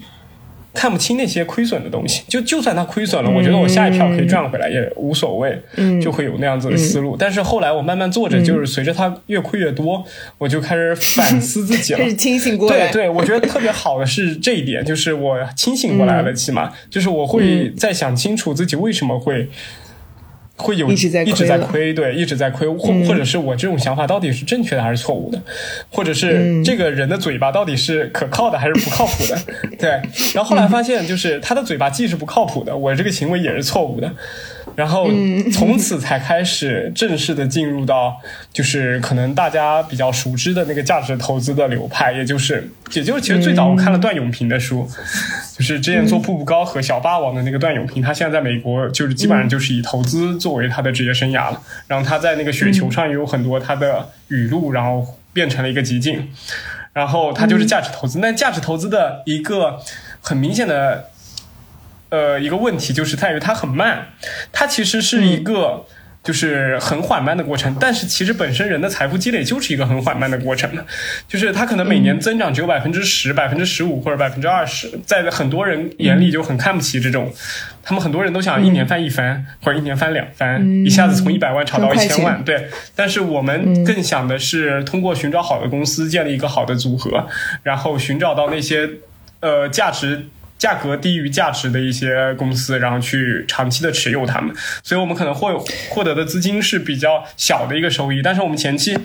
看不清那些亏损的东西，就就算它亏损了，我觉得我下一票可以赚回来也无所谓，就会有那样子的思路。但是后来我慢慢做着，就是随着它越亏越多，我就开始反思自己了，开始清醒过来。对对，我觉得特别好的是这一点，就是我清醒过来了，起码就是我会再想清楚自己为什么会。会有一直在亏，对，一直在亏，或或者是我这种想法到底是正确的还是错误的，或者是这个人的嘴巴到底是可靠的还是不靠谱的，对。然后后来发现，就是他的嘴巴既是不靠谱的，我这个行为也是错误的。然后从此才开始正式的进入到，就是可能大家比较熟知的那个价值投资的流派，也就是，也就是其实最早我看了段永平的书，就是之前做步步高和小霸王的那个段永平，他现在在美国就是基本上就是以投资作为他的职业生涯了。然后他在那个雪球上也有很多他的语录，然后变成了一个极境。然后他就是价值投资，那价值投资的一个很明显的。呃，一个问题就是在于它很慢，它其实是一个就是很缓慢的过程。但是其实本身人的财富积累就是一个很缓慢的过程嘛，就是它可能每年增长只有百分之十、百分之十五或者百分之二十，在很多人眼里就很看不起这种。他们很多人都想一年翻一番，或者一年翻两番，一下子从一百万炒到一千万。对，但是我们更想的是通过寻找好的公司，建立一个好的组合，然后寻找到那些呃价值。价格低于价值的一些公司，然后去长期的持有它们，所以我们可能会获得的资金是比较小的一个收益。但是我们前期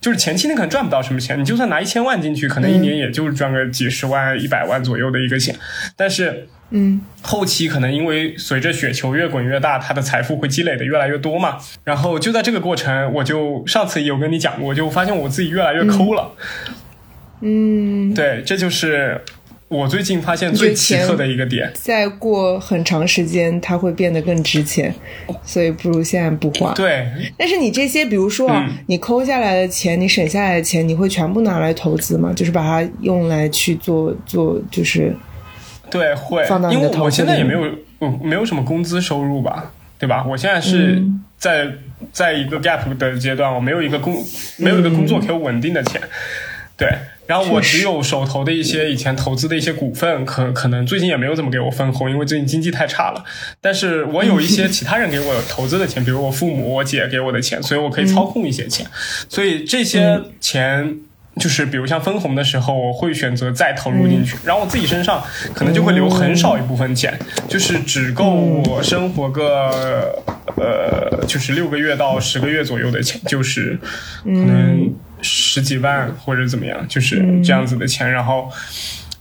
就是前期你可能赚不到什么钱，你就算拿一千万进去，可能一年也就是赚个几十万、一百万左右的一个钱。但是，嗯，后期可能因为随着雪球越滚越大，它的财富会积累的越来越多嘛。然后就在这个过程，我就上次也有跟你讲过，就发现我自己越来越抠了。嗯，对，这就是。我最近发现最奇特的一个点，再过很长时间它会变得更值钱，所以不如现在不花。对，但是你这些，比如说你抠下来的钱，你省下来的钱，你会全部拿来投资吗？就是把它用来去做做，就是对，会。放到因为我现在也没有，嗯，没有什么工资收入吧，对吧？我现在是在在一个 gap 的阶段，我没有一个工，没有一个工作可以稳定的钱，对。然后我只有手头的一些以前投资的一些股份，可可能最近也没有怎么给我分红，因为最近经济太差了。但是我有一些其他人给我投资的钱，比如我父母、我姐给我的钱，所以我可以操控一些钱。所以这些钱就是，比如像分红的时候，我会选择再投入进去。然后我自己身上可能就会留很少一部分钱，就是只够我生活个呃，就是六个月到十个月左右的钱，就是可能。十几万或者怎么样，就是这样子的钱，然后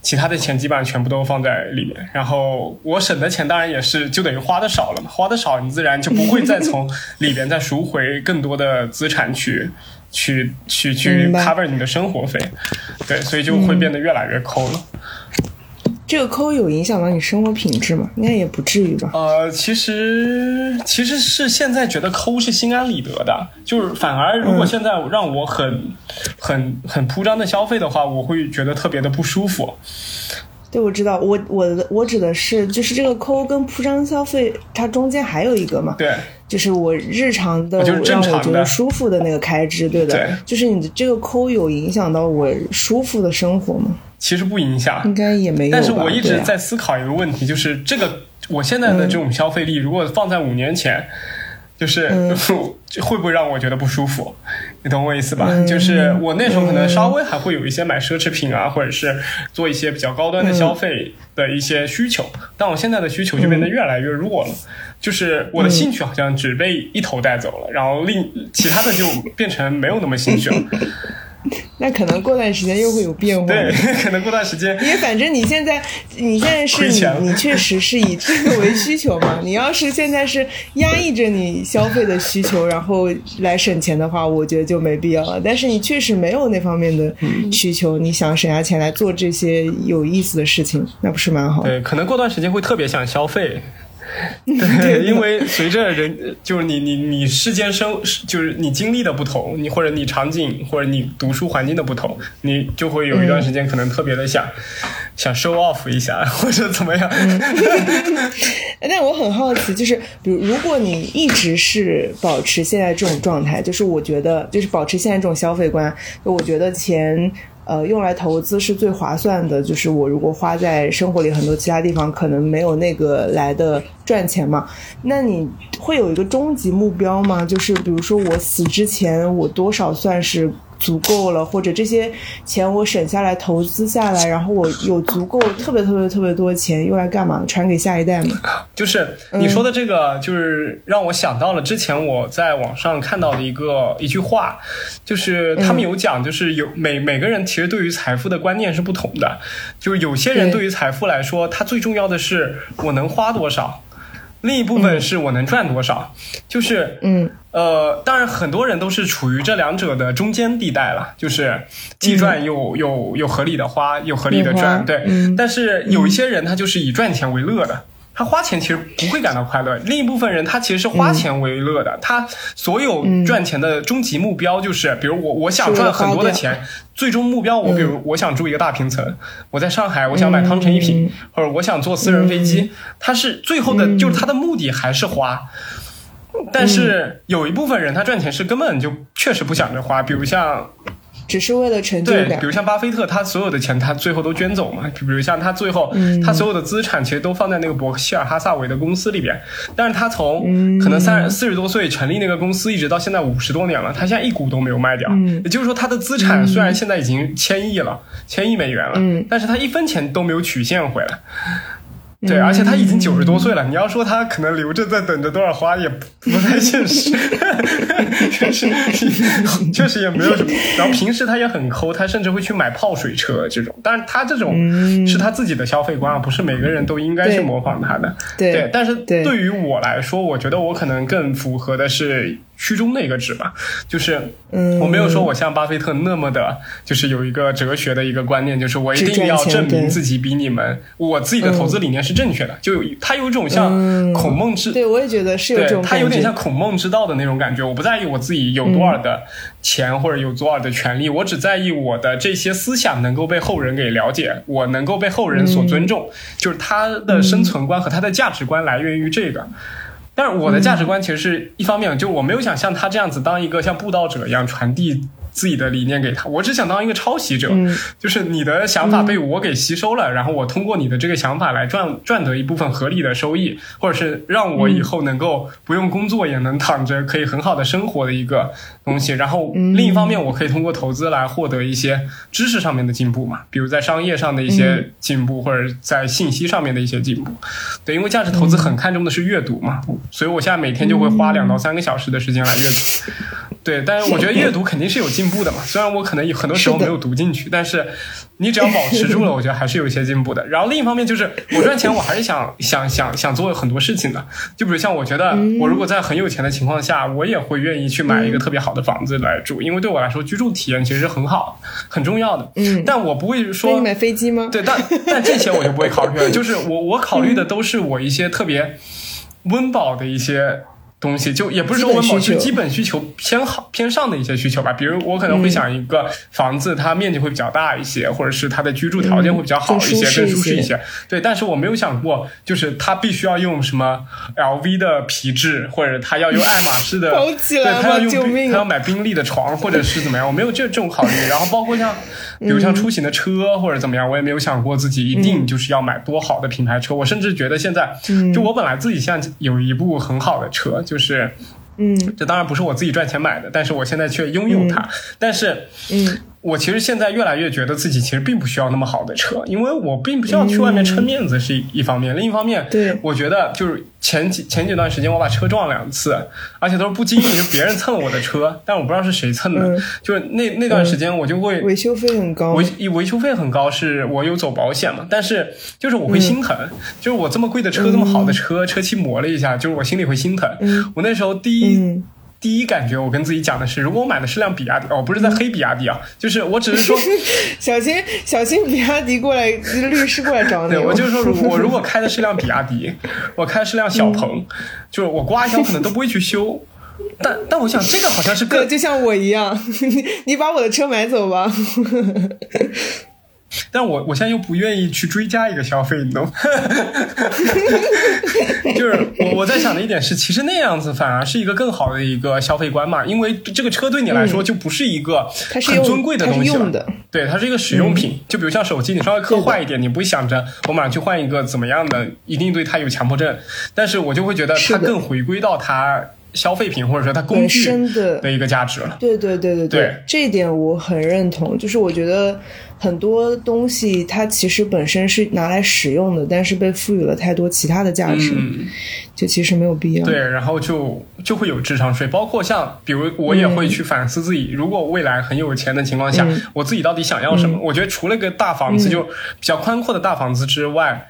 其他的钱基本上全部都放在里面。然后我省的钱当然也是就等于花的少了嘛，花的少你自然就不会再从里边再赎回更多的资产去去去去 cover 你的生活费，对，所以就会变得越来越抠了。这个抠有影响到你生活品质吗？应该也不至于吧。呃，其实其实是现在觉得抠是心安理得的，就是反而如果现在让我很很很铺张的消费的话，我会觉得特别的不舒服。对，我知道，我我的我指的是就是这个抠跟铺张消费，它中间还有一个嘛？对，就是我日常的让我觉得舒服的那个开支，对的，就是你的这个抠有影响到我舒服的生活吗？其实不影响，应该也没有。但是我一直在思考一个问题，就是这个我现在的这种消费力，如果放在五年前，就是 会不会让我觉得不舒服？你懂我意思吧？就是我那时候可能稍微还会有一些买奢侈品啊，或者是做一些比较高端的消费的一些需求，但我现在的需求就变得越来越弱了。就是我的兴趣好像只被一头带走了，然后另其他的就变成没有那么兴趣了。那可能过段时间又会有变化。对，可能过段时间，因为反正你现在，你现在是你，你确实是以这个为需求嘛。你要是现在是压抑着你消费的需求，然后来省钱的话，我觉得就没必要了。但是你确实没有那方面的需求，你想省下钱来做这些有意思的事情，那不是蛮好？对，可能过段时间会特别想消费。对，因为随着人就是你你你世间生就是你经历的不同，你或者你场景或者你读书环境的不同，你就会有一段时间可能特别的想想 show off 一下 或者怎么样。但我很好奇，就是比如如果你一直是保持现在这种状态，就是我觉得就是保持现在这种消费观，就我觉得钱。呃，用来投资是最划算的。就是我如果花在生活里很多其他地方，可能没有那个来的赚钱嘛。那你会有一个终极目标吗？就是比如说我死之前，我多少算是？足够了，或者这些钱我省下来投资下来，然后我有足够特别特别特别多钱用来干嘛？传给下一代嘛？就是你说的这个，就是让我想到了之前我在网上看到的一个一句话，就是他们有讲，就是有每每个人其实对于财富的观念是不同的，就是有些人对于财富来说，他最重要的是我能花多少。另一部分是我能赚多少，就是，嗯，呃，当然很多人都是处于这两者的中间地带了，就是既赚又又又合理的花，又合理的赚，对。但是有一些人他就是以赚钱为乐的。他花钱其实不会感到快乐。另一部分人，他其实是花钱为乐的。他所有赚钱的终极目标就是，比如我我想赚很多的钱，最终目标我比如我想住一个大平层，我在上海我想买汤臣一品，或者我想坐私人飞机。他是最后的，就是他的目的还是花。但是有一部分人，他赚钱是根本就确实不想着花，比如像。只是为了成就感。对，比如像巴菲特，他所有的钱他最后都捐走嘛。比如像他最后，他所有的资产其实都放在那个伯克希尔哈萨韦的公司里边。但是他从可能三四十多岁成立那个公司，一直到现在五十多年了，他现在一股都没有卖掉。也就是说，他的资产虽然现在已经千亿了，千亿美元了，但是他一分钱都没有取现回来。对，而且他已经九十多岁了。你要说他可能留着在等着多少花，也 不太现实。确 实，确实也没有什么。然后平时他也很抠，他甚至会去买泡水车这种。但是他这种是他自己的消费观啊，不是每个人都应该去模仿他的。对，但是对于我来说，我觉得我可能更符合的是。虚中的一个值吧，就是我没有说我像巴菲特那么的，就是有一个哲学的一个观念，就是我一定要证明自己比你们，我自己的投资理念是正确的。就他有一种像孔孟之，对我也觉得是有这种，他有点像孔孟之道的那种感觉。我不在意我自己有多少的钱或者有多少的权利，我只在意我的这些思想能够被后人给了解，我能够被后人所尊重。就是他的生存观和他的价值观来源于这个。但是我的价值观其实是一方面，就我没有想像他这样子当一个像布道者一样传递。自己的理念给他，我只想当一个抄袭者，就是你的想法被我给吸收了，然后我通过你的这个想法来赚赚得一部分合理的收益，或者是让我以后能够不用工作也能躺着可以很好的生活的一个东西。然后另一方面，我可以通过投资来获得一些知识上面的进步嘛，比如在商业上的一些进步，或者在信息上面的一些进步。对，因为价值投资很看重的是阅读嘛，所以我现在每天就会花两到三个小时的时间来阅读。对，但是我觉得阅读肯定是有进步的嘛。虽然我可能有很多时候没有读进去，但是你只要保持住了，我觉得还是有一些进步的。然后另一方面就是我赚钱，我还是想想想想做很多事情的。就比如像我觉得，我如果在很有钱的情况下，我也会愿意去买一个特别好的房子来住，因为对我来说居住体验其实是很好、很重要的。嗯，但我不会说买飞机吗？对，但但这些我就不会考虑了。就是我我考虑的都是我一些特别温饱的一些。东西就也不是说温饱，是基本需求偏好偏上的一些需求吧。比如我可能会想一个房子，它面积会比较大一些，或者是它的居住条件会比较好一些，更舒适一些。对，但是我没有想过，就是它必须要用什么 LV 的皮质，或者它要用爱马仕的，对，它要用它要买宾利的床，或者是怎么样，我没有这这种考虑。然后包括像，比如像出行的车或者怎么样，我也没有想过自己一定就是要买多好的品牌车。我甚至觉得现在，就我本来自己现在有一部很好的车。就是，嗯，这当然不是我自己赚钱买的，但是我现在却拥有它。但是，嗯，我其实现在越来越觉得自己其实并不需要那么好的车，因为我并不需要去外面撑面子是一一方面，另一方面，对。我觉得就是前几前几段时间我把车撞了两次，而且都是不经意就别人蹭了我的车，但我不知道是谁蹭的，嗯。就是那那段时间我就会维修费很高，维维修费很高，是我有走保险嘛，但是就是我会心疼，就是我这么贵的车，这么好的车，车漆磨了一下，就是我心里会心疼。我那时候第一、嗯第一感觉，我跟自己讲的是，如果我买的是辆比亚迪，哦，不是在黑比亚迪啊，就是我只是说，小心小心，比亚迪过来，律师过来找你哦。对我就是说，如我如果开的是辆比亚迪，我开的是辆小鹏，就是我刮一下，我可能都不会去修。但但我想，这个好像是对，更，就像我一样，你你把我的车买走吧。但我我现在又不愿意去追加一个消费，你懂吗？就是我我在想的一点是，其实那样子反而是一个更好的一个消费观嘛，因为这个车对你来说就不是一个很尊贵的东西了对，它是一个使用品。就比如像手机，你稍微磕坏一点，你不会想着我马上去换一个怎么样的，一定对它有强迫症。但是我就会觉得它更回归到它消费品或者说它工本具的的一个价值了。对对对对对这一点我很认同。就是我觉得很多东西它其实本身是拿来使用的，但是被赋予了太多其他的价值，嗯。就其实没有必要。对，然后就就会有智商税，包括像比如我也会去反思自己，如果未来很有钱的情况下，嗯我自己到底想要什么？我觉得除了个大房子，嗯就比较宽阔的大房子之外。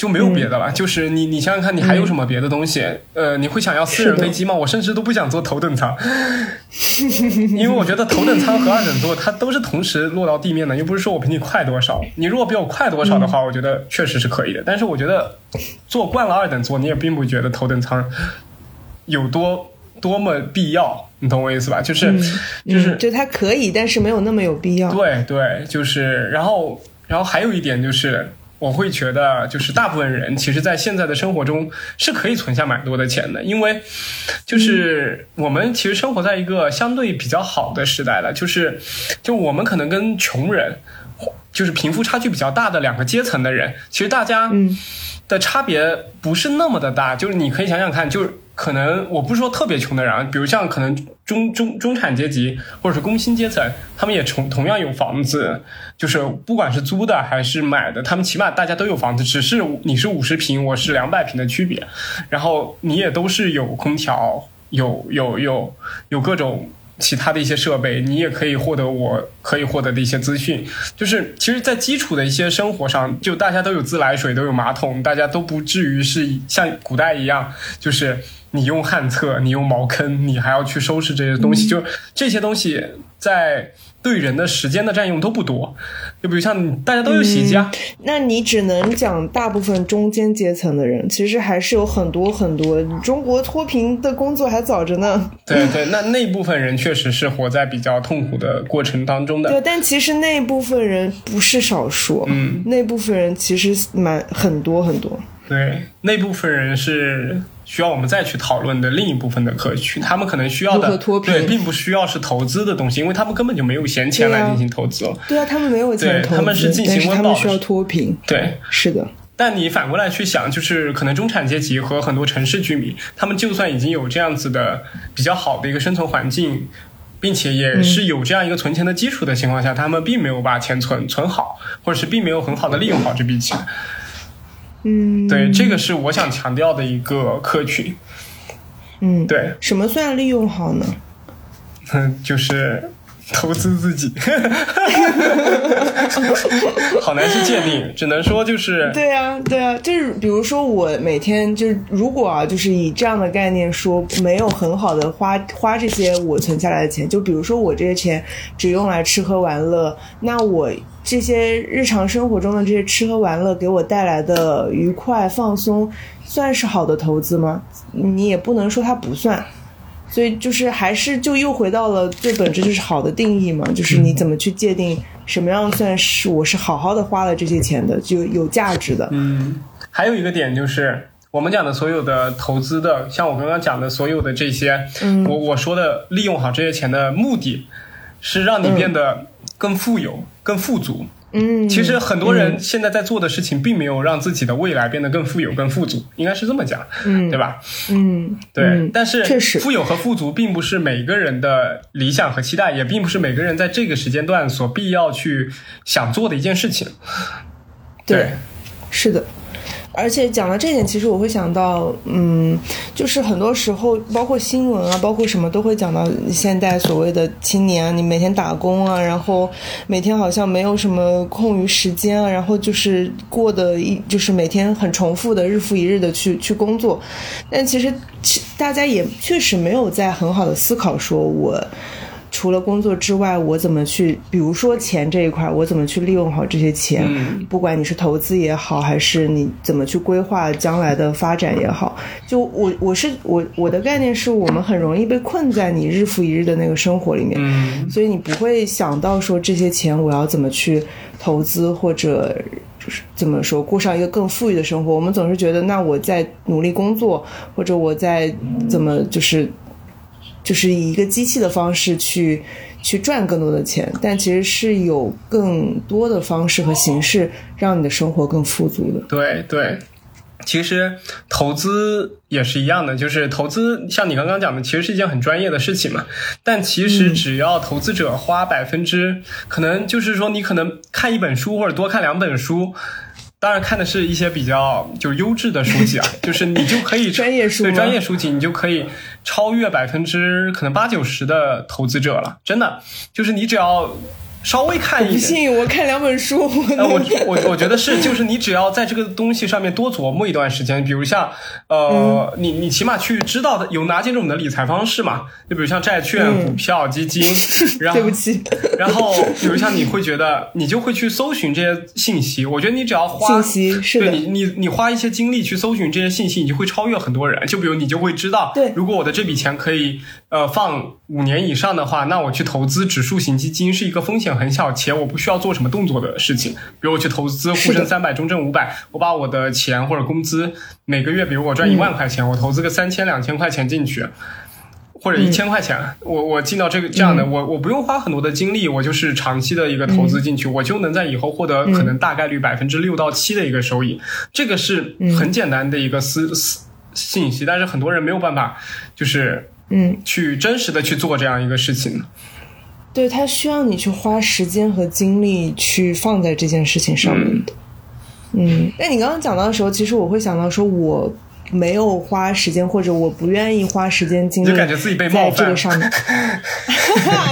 就没有别的了，就是你，你想想看，你还有什么别的东西？呃，你会想要私人飞机吗？我甚至都不想坐头等舱，因为我觉得头等舱和二等座它都是同时落到地面的，又不是说我比你快多少。你如果比我快多少的话，我觉得确实是可以的。但是我觉得坐惯了二等座，你也并不觉得头等舱有多多么必要，你懂我意思吧？就是、就是嗯，就它可以，但是没有那么有必要。对对，就是然后然后还有一点就是。我会觉得，就是大部分人其实，在现在的生活中是可以存下蛮多的钱的，因为就是我们其实生活在一个相对比较好的时代了，就是就我们可能跟穷人，就是贫富差距比较大的两个阶层的人，其实大家的差别不是那么的大，就是你可以想想看，就是可能我不是说特别穷的人，比如像可能中中中产阶级或者是工薪阶层，他们也同同样有房子，就是不管是租的还是买的，他们起码大家都有房子，只是你是五十平，我是两百平的区别，然后你也都是有空调，有有有有各种。其他的一些设备，你也可以获得我可以获得的一些资讯。就是其实，在基础的一些生活上，就大家都有自来水，都有马桶，大家都不至于是像古代一样，就是你用旱厕，你用茅坑，你还要去收拾这些东西。就这些东西在对人的时间的占用都不多。就比如像大家都有洗衣机啊，那你只能讲大部分中间阶层的人，其实还是有很多很多。中国脱贫的工作还早着呢。对对，那那部分人确实是活在比较痛苦的过程当中的。对，但其实那部分人不是少数，嗯，那部分人其实蛮很多很多。对，那部分人是需要我们再去讨论的另一部分的客群，他们可能需要的对，并不需要是投资的东西，因为他们根本就没有闲钱来进行投资了。对啊，他们没有钱对投资，他们是进行温饱他们需要脱贫。对，是的，但你反过来去想，就是可能中产阶级和很多城市居民，他们就算已经有这样子的比较好的一个生存环境，并且也是有这样一个存钱的基础的情况下，他们并没有把钱存存好，或者是并没有很好的利用好这笔钱。嗯，对，这个是我想强调的一个客群。嗯，对，什么算利用好呢？嗯，就是 投资自己，好难去界定，只能说就是对啊，对啊，就是比如说我每天就是如果啊，就是以这样的概念说，没有很好的花花这些我存下来的钱，就比如说我这些钱只用来吃喝玩乐，那我这些日常生活中的这些吃喝玩乐给我带来的愉快放松，算是好的投资吗？你也不能说它不算。所以就是还是就又回到了最本质，就是好的定义嘛，就是你怎么去界定什么样算是我是好好的花了这些钱的，就有价值的。嗯，还有一个点就是，我们讲的所有的投资的，像我刚刚讲的所有的这些，嗯我我说的利用好这些钱的目的，是让你变得更富有、更富足，嗯，其实很多人现在在做的事情，并没有让自己的未来变得更富有、更富足，应该是这么讲，嗯。对吧？嗯，对，嗯。但是确实。富有和富足并不是每个人的理想和期待，也并不是每个人在这个时间段所必要去想做的一件事情。对，是的。而且讲到这点，其实我会想到，嗯，就是很多时候，包括新闻啊，包括什么，都会讲到现代所谓的青年，你每天打工啊，然后每天好像没有什么空余时间啊，然后就是过的一就是每天很重复的日复一日的去去工作，但其实其大家也确实没有在很好的思考，说我。除了工作之外，我怎么去，比如说钱这一块，我怎么去利用好这些钱？嗯不管你是投资也好，还是你怎么去规划将来的发展也好，就我我是我我的概念是我们很容易被困在你日复一日的那个生活里面，嗯所以你不会想到说这些钱我要怎么去投资或者。就是怎么说，过上一个更富裕的生活。我们总是觉得，那我在努力工作，或者我在怎么就是就是以一个机器的方式去去赚更多的钱，但其实是有更多的方式和形式让你的生活更富足的。对对，其实投资也是一样的，就是投资像你刚刚讲的，其实是一件很专业的事情嘛。但其实只要投资者花百分之，可能就是说你可能看一本书或者多看两本书。当然看的是一些比较就是优质的书籍啊，就是你就可以专业书对专业书籍，你就可以超越百分之可能八九十的投资者了。真的，就是你只要稍微看一点，不信我看两本书，呃，我我我觉得是，就是你只要在这个东西上面多琢磨一段时间，比如像呃，你你起码去知道的有哪几种的理财方式嘛，就比如像债券、嗯。股票、基金，然后对不起，然后比如像你会觉得你就会去搜寻这些信息，我觉得你只要花信息是对你你你花一些精力去搜寻这些信息，你就会超越很多人。就比如你就会知道，对。如果我的这笔钱可以呃放五年以上的话，那我去投资指数型基金是一个风险很小且我不需要做什么动作的事情。比如我去投资沪深三百、中证五百，我把我的钱或者工资每个月，比如我赚一万块钱，我投资个三千、两千块钱进去。或者一千块钱，我我进到这个这样的，我我不用花很多的精力，我就是长期的一个投资进去，我就能在以后获得可能大概率百分之六到七的一个收益，这个是很简单的一个思思信息，但是很多人没有办法，就是嗯，去真实的去做这样一个事情。对，它需要你去花时间和精力去放在这件事情上面的。嗯，那你刚刚讲到的时候，其实我会想到说，我没有花时间，或者我不愿意花时间精力，就感觉自己被冒犯在这个上面。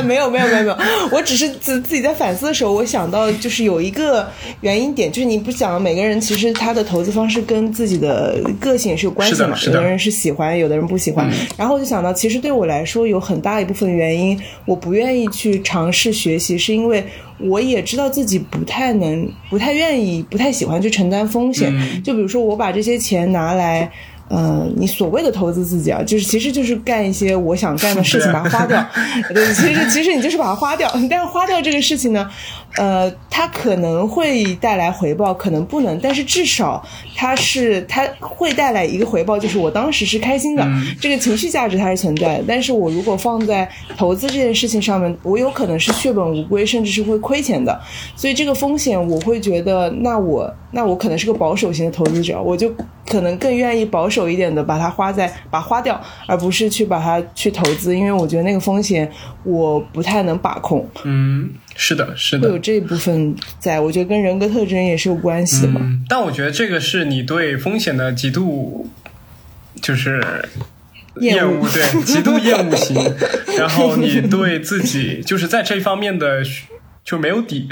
没有没有没有没有，我只是自自己在反思的时候，我想到就是有一个原因点，就是你不讲每个人其实他的投资方式跟自己的个性也是有关系嘛，的是的有的人是喜欢，有的人不喜欢。然后我就想到，其实对我来说有很大一部分原因，我不愿意去尝试学习，是因为我也知道自己不太能、不太愿意、不太喜欢去承担风险。就比如说，我把这些钱拿来。呃，你所谓的投资自己啊，就是其实就是干一些我想干的事情，把它花掉。对，其实其实你就是把它花掉，但是花掉这个事情呢，呃，它可能会带来回报，可能不能，但是至少它是它会带来一个回报，就是我当时是开心的，这个情绪价值它是存在的。但是我如果放在投资这件事情上面，我有可能是血本无归，甚至是会亏钱的。所以这个风险，我会觉得，那我那我可能是个保守型的投资者，我就可能更愿意保守一点的把它花在把它花掉，而不是去把它去投资，因为我觉得那个风险我不太能把控，嗯，是的，是的会有。这一部分在，我觉得跟人格特征也是有关系的嘛。嗯，但我觉得这个是你对风险的极度，就是厌恶厌恶，对，极度厌恶型。然后你对自己就是在这方面的就没有底。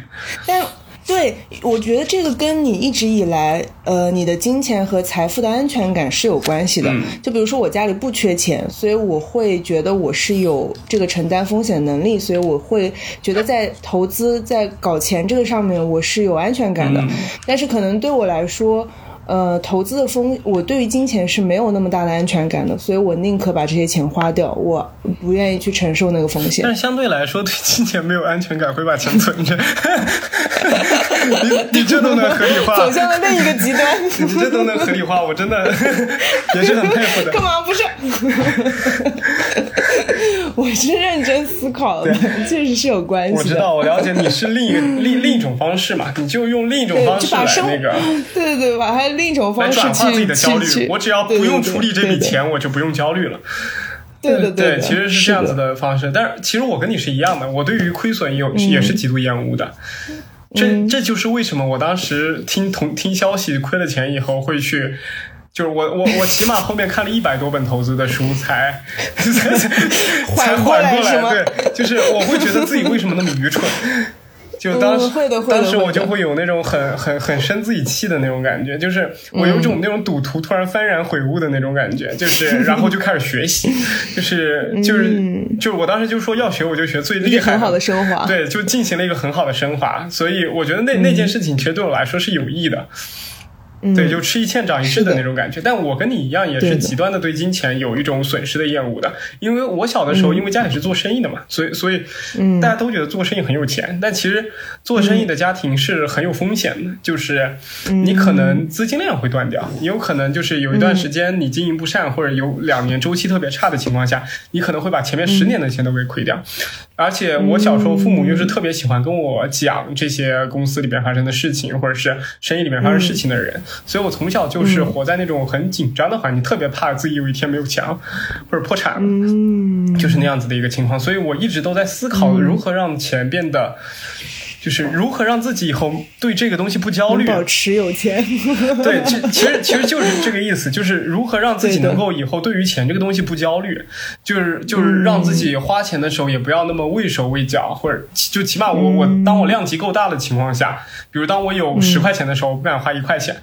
但对，我觉得这个跟你一直以来，呃，你的金钱和财富的安全感是有关系的。就比如说我家里不缺钱，所以我会觉得我是有这个承担风险能力，所以我会觉得在投资、在搞钱这个上面我是有安全感的。但是可能对我来说，呃，投资的风，我对于金钱是没有那么大的安全感的，所以我宁可把这些钱花掉，我不愿意去承受那个风险但。是相对来说，对金钱没有安全感，会把钱存着。你你这都能合理化，走向了另一个极端。你这都能合理化，我真的 也是很佩服的。干嘛不是？我是认真思考的，确实是有关系的。我知道，我了解你是另一个另另一种方式嘛，你就用另一种方式来那个，对对对，把它另一种方式转化自己的焦虑。我只要不用处理这笔钱，我就不用焦虑了。对对对，其实是这样子的方式。但是其实我跟你是一样的，我对于亏损有也是极度厌恶的。这这就是为什么我当时听同听消息亏了钱以后会去。就是我我我起码后面看了一百多本投资的书才 才缓过来，对，就是我会觉得自己为什么那么愚蠢，就当时当时我就会有那种很很很生自己气的那种感觉，就是我有种那种赌徒突然幡然悔悟的那种感觉，就是然后就开始学习，就是就是就是我当时就说要学我就学最厉害很好的升华，对，就进行了一个很好的升华，所以我觉得那那件事情其实对我来说是有益的。对，就吃一堑长一智的那种感觉。但我跟你一样，也是极端的对金钱有一种损失的厌恶的。因为我小的时候，因为家里是做生意的嘛，所以所以大家都觉得做生意很有钱。但其实做生意的家庭是很有风险的，就是你可能资金链会断掉，有可能就是有一段时间你经营不善，或者有两年周期特别差的情况下，你可能会把前面十年的钱都给亏掉。而且我小时候父母又是特别喜欢跟我讲这些公司里边发生的事情，或者是生意里面发生事情的人。所以，我从小就是活在那种很紧张的环境，特别怕自己有一天没有钱或者破产了，就是那样子的一个情况。所以我一直都在思考如何让钱变得。就是如何让自己以后对这个东西不焦虑，保持有钱。对，其其实其实就是这个意思，就是如何让自己能够以后对于钱这个东西不焦虑，就是就是让自己花钱的时候也不要那么畏手畏脚，或者就起码我我当我量级够大的情况下，比如当我有十块钱的时候，我不敢花一块钱；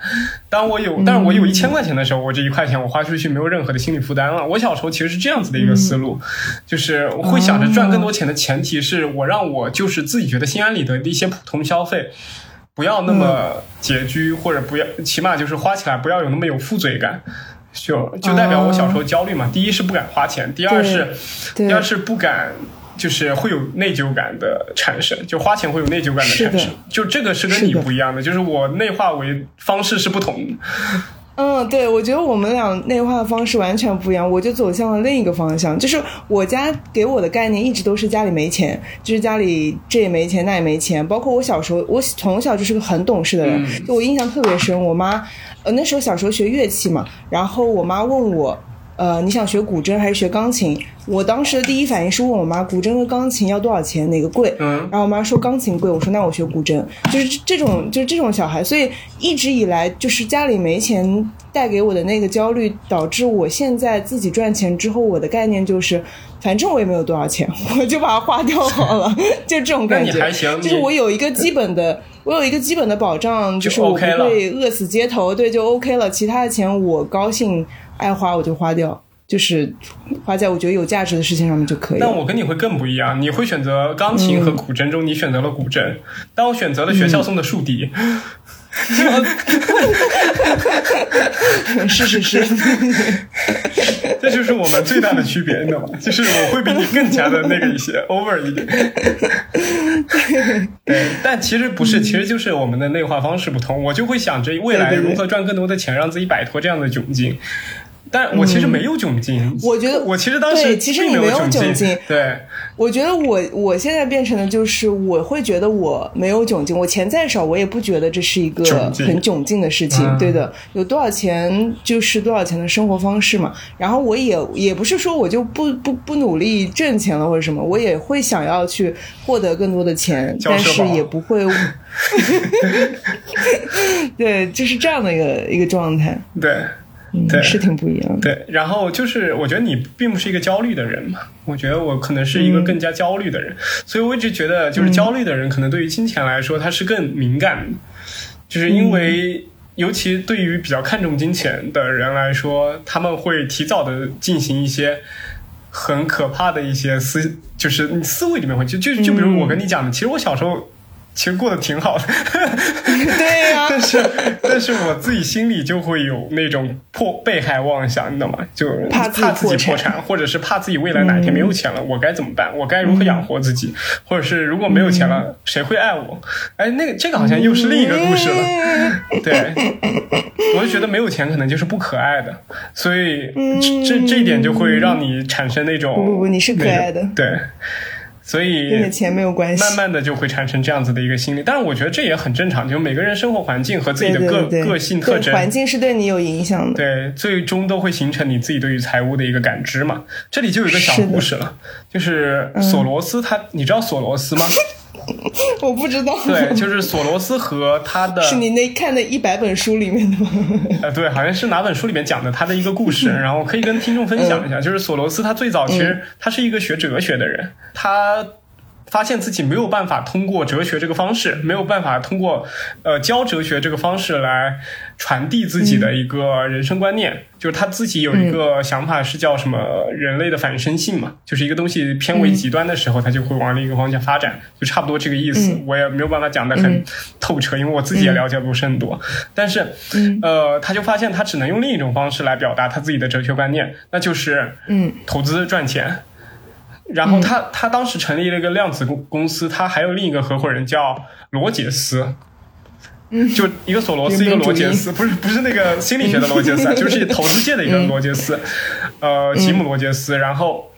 当我有，但是我有一千块钱的时候，我这一块钱我花出去没有任何的心理负担了。我小时候其实是这样子的一个思路，就是会想着赚更多钱的前提是我让我就是自己觉得心安理得。一些普通消费，不要那么拮据，或者不要，起码就是花起来不要有那么有负罪感，就就代表我小时候焦虑嘛。第一是不敢花钱，第二是第二是不敢，就是会有内疚感的产生，就花钱会有内疚感的产生。就这个是跟你不一样的，就是我内化为方式是不同的。嗯，对，我觉得我们俩内化的方式完全不一样，我就走向了另一个方向，就是我家给我的概念一直都是家里没钱，就是家里这也没钱那也没钱，包括我小时候，我从小就是个很懂事的人，就我印象特别深，我妈，呃那时候小时候学乐器嘛，然后我妈问我。呃，你想学古筝还是学钢琴？我当时的第一反应是问我妈，古筝和钢琴要多少钱，哪个贵？嗯，然后我妈说钢琴贵，我说那我学古筝。就是这种，就是这种小孩，所以一直以来就是家里没钱带给我的那个焦虑，导致我现在自己赚钱之后，我的概念就是，反正我也没有多少钱，我就把它花掉好了，就这种感觉。还行，就是我有一个基本的，我有一个基本的保障，就是我不会饿死街头，对，就 OK 了。其他的钱我高兴。爱花我就花掉，就是花在我觉得有价值的事情上面就可以。但我跟你会更不一样，你会选择钢琴和古筝中，你选择了古筝，但我选择了学校送的竖笛。是是是，这就是我们最大的区别，你知道吗？就是我会比你更加的那个一些 over 一点。对，但其实不是，其实就是我们的内化方式不同。我就会想着未来如何赚更多的钱，让自己摆脱这样的窘境。但我其实没有窘境，我觉得我其实当时其实你没有窘境，对，我觉得我我现在变成的就是我会觉得我没有窘境，我钱再少我也不觉得这是一个很窘境的事情，对的，有多少钱就是多少钱的生活方式嘛。然后我也也不是说我就不不不努力挣钱了或者什么，我也会想要去获得更多的钱，但是也不会，对，就是这样的一个一个状态，对。对，是挺不一样的。对，然后就是我觉得你并不是一个焦虑的人嘛，我觉得我可能是一个更加焦虑的人，所以我一直觉得就是焦虑的人可能对于金钱来说他是更敏感的，就是因为尤其对于比较看重金钱的人来说，他们会提早的进行一些很可怕的一些思，就是思维里面会就就就比如我跟你讲的，其实我小时候。其实过得挺好的。对呀、但是，但是我自己心里就会有那种破被害妄想，你懂吗？就怕自己怕自己破产，或者是怕自己未来哪一天没有钱了，我该怎么办？我该如何养活自己？或者是如果没有钱了，谁会爱我？哎，那个这个好像又是另一个故事了。对，我就觉得没有钱可能就是不可爱的，所以这这这一点就会让你产生那种不不不你是可爱的对，所以跟钱没有关系。慢慢的就会产生这样子的一个心理，但是我觉得这也很正常，就每个人生活环境和自己的个个性特征，对环境是对你有影响的。对，最终都会形成你自己对于财务的一个感知嘛。这里就有一个小故事了，就是索罗斯他，你知道索罗斯吗？我不知道，对，就是索罗斯和他的 是你那看的一百本书里面的吗？呃，对，好像是哪本书里面讲的他的一个故事，然后可以跟听众分享一下。就是索罗斯他最早其实他是一个学哲学的人，他发现自己没有办法通过哲学这个方式，没有办法通过呃教哲学这个方式来传递自己的一个人生观念。就是他自己有一个想法是叫什么人类的反身性嘛，就是一个东西偏为极端的时候，它就会往另一个方向发展，就差不多这个意思。我也没有办法讲的很透彻，因为我自己也了解不是很多。但是，呃，他就发现他只能用另一种方式来表达他自己的哲学观念，那就是嗯投资赚钱。然后他他当时成立了一个量子公公司，他还有另一个合伙人叫罗杰斯。就一个索罗斯，一个罗杰斯，不是不是那个心理学的罗杰斯啊，就是投资界的一个罗杰斯，呃，吉姆罗杰斯。然后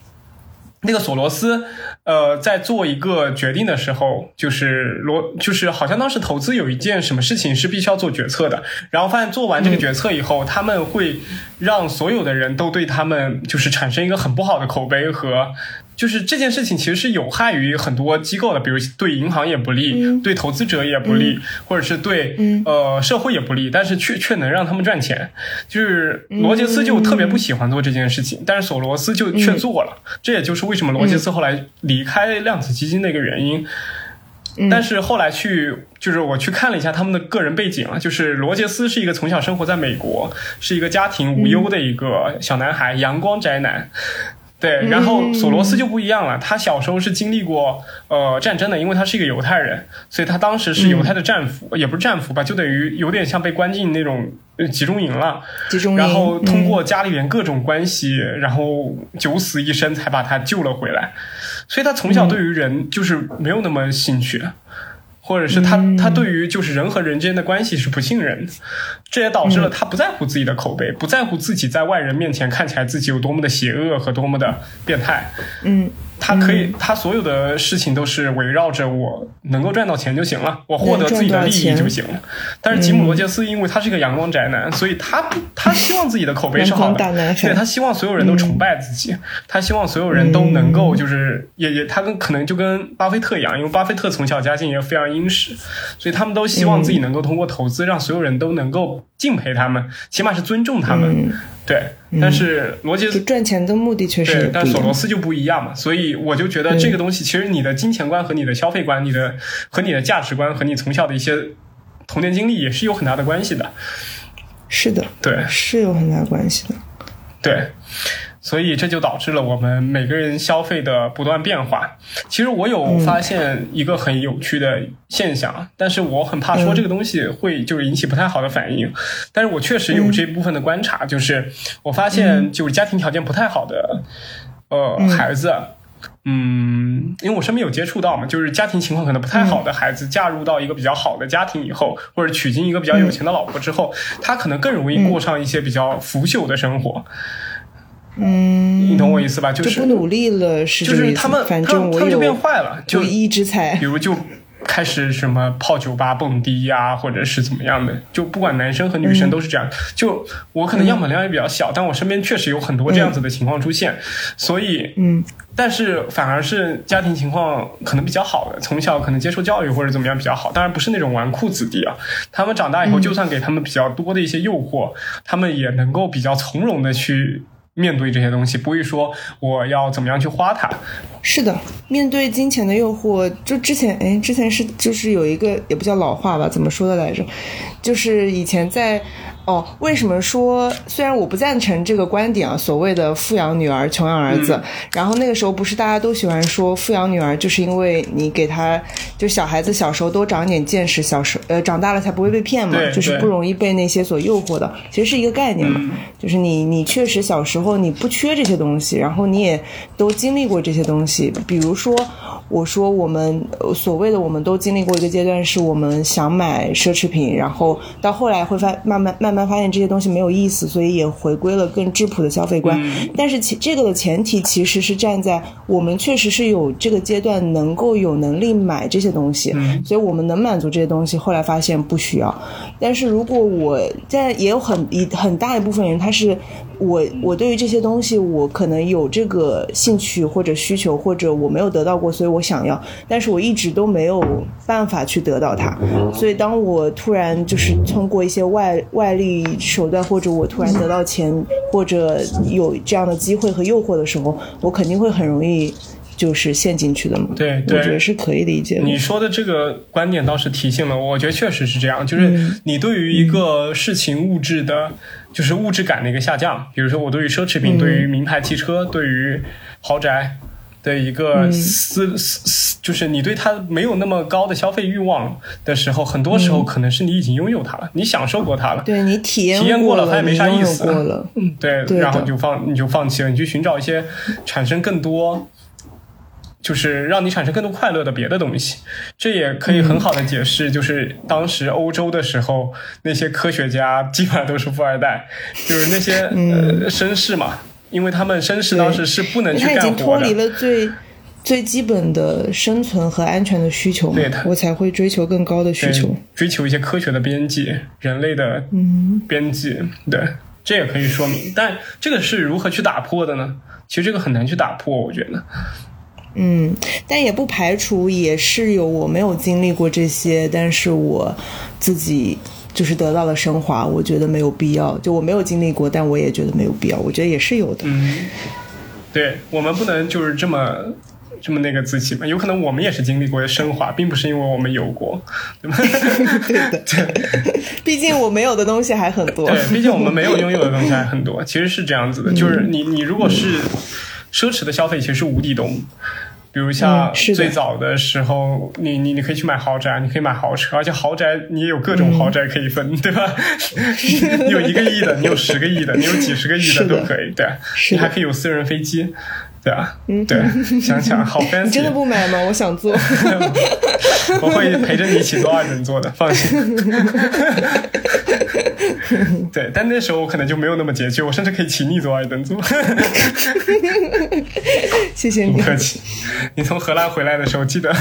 那个索罗斯，呃，在做一个决定的时候，就是罗，就是好像当时投资有一件什么事情是必须要做决策的，然后发现做完这个决策以后，他们会让所有的人都对他们就是产生一个很不好的口碑和。就是这件事情其实是有害于很多机构的，比如对银行也不利，嗯对投资者也不利，或者是对、呃社会也不利，但是却却能让他们赚钱。就是罗杰斯就特别不喜欢做这件事情，但是索罗斯就却做了，这也就是为什么罗杰斯后来离开量子基金的一个原因。但是后来去，就是我去看了一下他们的个人背景啊，就是罗杰斯是一个从小生活在美国，是一个家庭无忧的一个小男孩，阳光宅男。对，然后索罗斯就不一样了，他小时候是经历过呃战争的，因为他是一个犹太人，所以他当时是犹太的战俘，也不是战俘吧，就等于有点像被关进那种呃集中营了。集中营，然后通嗯过家里面各种关系，然后九死一生才把他救了回来。所以他从小对于人就是没有那么兴趣。或者是他，他对于就是人和人之间的关系是不信任的，这也导致了他不在乎自己的口碑，不在乎自己在外人面前看起来自己有多么的邪恶和多么的变态。嗯，他可以，他所有的事情都是围绕着我能够赚到钱就行了，我获得自己的利益就行了。但是吉姆罗杰斯，因为他是一个阳光宅男，所以他不，他希望自己的口碑是好的，对他希望所有人都崇拜自己，他希望所有人都能够就是也也他跟可能就跟巴菲特一样，因为巴菲特从小家境也非常殷实，所以他们都希望自己能够通过投资让所有人都能够敬佩他们，起码是尊重他们。对，但是罗杰赚钱的目的确实。但索罗斯就不一样嘛，所以我就觉得这个东西，其实你的金钱观和你的消费观、你的和你的价值观和你从小的一些童年经历也是有很大的关系的。是的，对是有很大关系的。对，所以这就导致了我们每个人消费的不断变化。其实我有发现一个很有趣的现象，但是我很怕说这个东西会就是引起不太好的反应。但是我确实有这部分的观察，就是我发现就是家庭条件不太好的呃孩子。嗯，因为我身边有接触到嘛，就是家庭情况可能不太好的孩子，嫁入到一个比较好的家庭以后，或者娶进一个比较有钱的老婆之后，他可能更容易过上一些比较腐朽的生活。嗯，你懂我意思吧？就就是不努力了，是就是他们，反他们他们就变坏了，就有一之才比。如就开始什么泡酒吧、蹦迪呀、或者是怎么样的，就不管男生和女生都是这样。就我可能样本量也比较小，但我身边确实有很多这样子的情况出现，所以嗯，但是反而是家庭情况可能比较好的，从小可能接受教育或者怎么样比较好，当然不是那种纨绔子弟啊。他们长大以后，就算给他们比较多的一些诱惑，他们也能够比较从容的去。面对这些东西，不会说我要怎么样去花它，是的，面对金钱的诱惑，就之前哎，之前是就是有一个也不叫老话吧，怎么说的来着？就是以前在哦，为什么说虽然我不赞成这个观点啊，所谓的富养女儿，穷养儿子。然后那个时候不是大家都喜欢说富养女儿，就是因为你给他就小孩子小时候多长点见识，小时呃长大了才不会被骗嘛，就是不容易被那些所诱惑的。其实是一个概念嘛，就是你你确实小时候你不缺这些东西，然后你也都经历过这些东西。比如说我说我们所谓的我们都经历过一个阶段，是我们想买奢侈品，然后到后来会发慢慢慢。慢发现这些东西没有意思，所以也回归了更质朴的消费观。但是其这个的前提其实是站在我们确实是有这个阶段能够有能力买这些东西，所以我们能满足这些东西。后来发现不需要。但是如果我在也有很一很大一部分人，他是我我对于这些东西我可能有这个兴趣或者需求，或者我没有得到过，所以我想要，但是我一直都没有办法去得到它。所以当我突然就是通过一些外外力。手段，或者我突然得到钱，或者有这样的机会和诱惑的时候，我肯定会很容易就是陷进去的嘛。对，我觉得是可以理解。你说的这个观点倒是提醒了我，我觉得确实是这样。就是你对于一个事情物质的，就是物质感的一个下降，比如说我对于奢侈品、对于名牌汽车、对于豪宅。的一个思思，就是你对它没有那么高的消费欲望的时候，很多时候可能是你已经拥有它了，你享受过它了，对你体验体验过了，它也没啥意思，嗯，对，然后你就放你就放弃了，你去寻找一些产生更多，就是让你产生更多快乐的别的东西，这也可以很好的解释，就是当时欧洲的时候，那些科学家基本上都是富二代，就是那些呃绅士嘛。因为他们绅士当时是不能去干活的，他已经脱离了最最基本的生存和安全的需求，对，我才会追求更高的需求，追求一些科学的边际，人类的嗯边际，对，这也可以说明。但这个是如何去打破的呢？其实这个很难去打破，我觉得。嗯，但也不排除也是有我没有经历过这些，但是我自己。就是得到了升华，我觉得没有必要。就我没有经历过，但我也觉得没有必要。我觉得也是有的。嗯，对我们不能就是这么这么那个自己嘛。有可能我们也是经历过升华，并不是因为我们有过，对吧？对的，对。毕竟我没有的东西还很多。对，毕竟我们没有拥有的东西还很多。其实是这样子的，就是你你如果是奢侈的消费，其实是无底洞。比如像最早的时候，你你你可以去买豪宅，你可以买豪车，而且豪宅你也有各种豪宅可以分，对吧？你有一个亿的，你有十个亿的，你有几十个亿的都可以，对。你还可以有私人飞机，对啊，嗯对。想想好 fancy。你真的不买吗？我想做。我会陪着你一起做二等座的，放心。对，但那时候我可能就没有那么拮据，我甚至可以请你做二等座。谢谢你，不客气。你从荷兰回来的时候，记得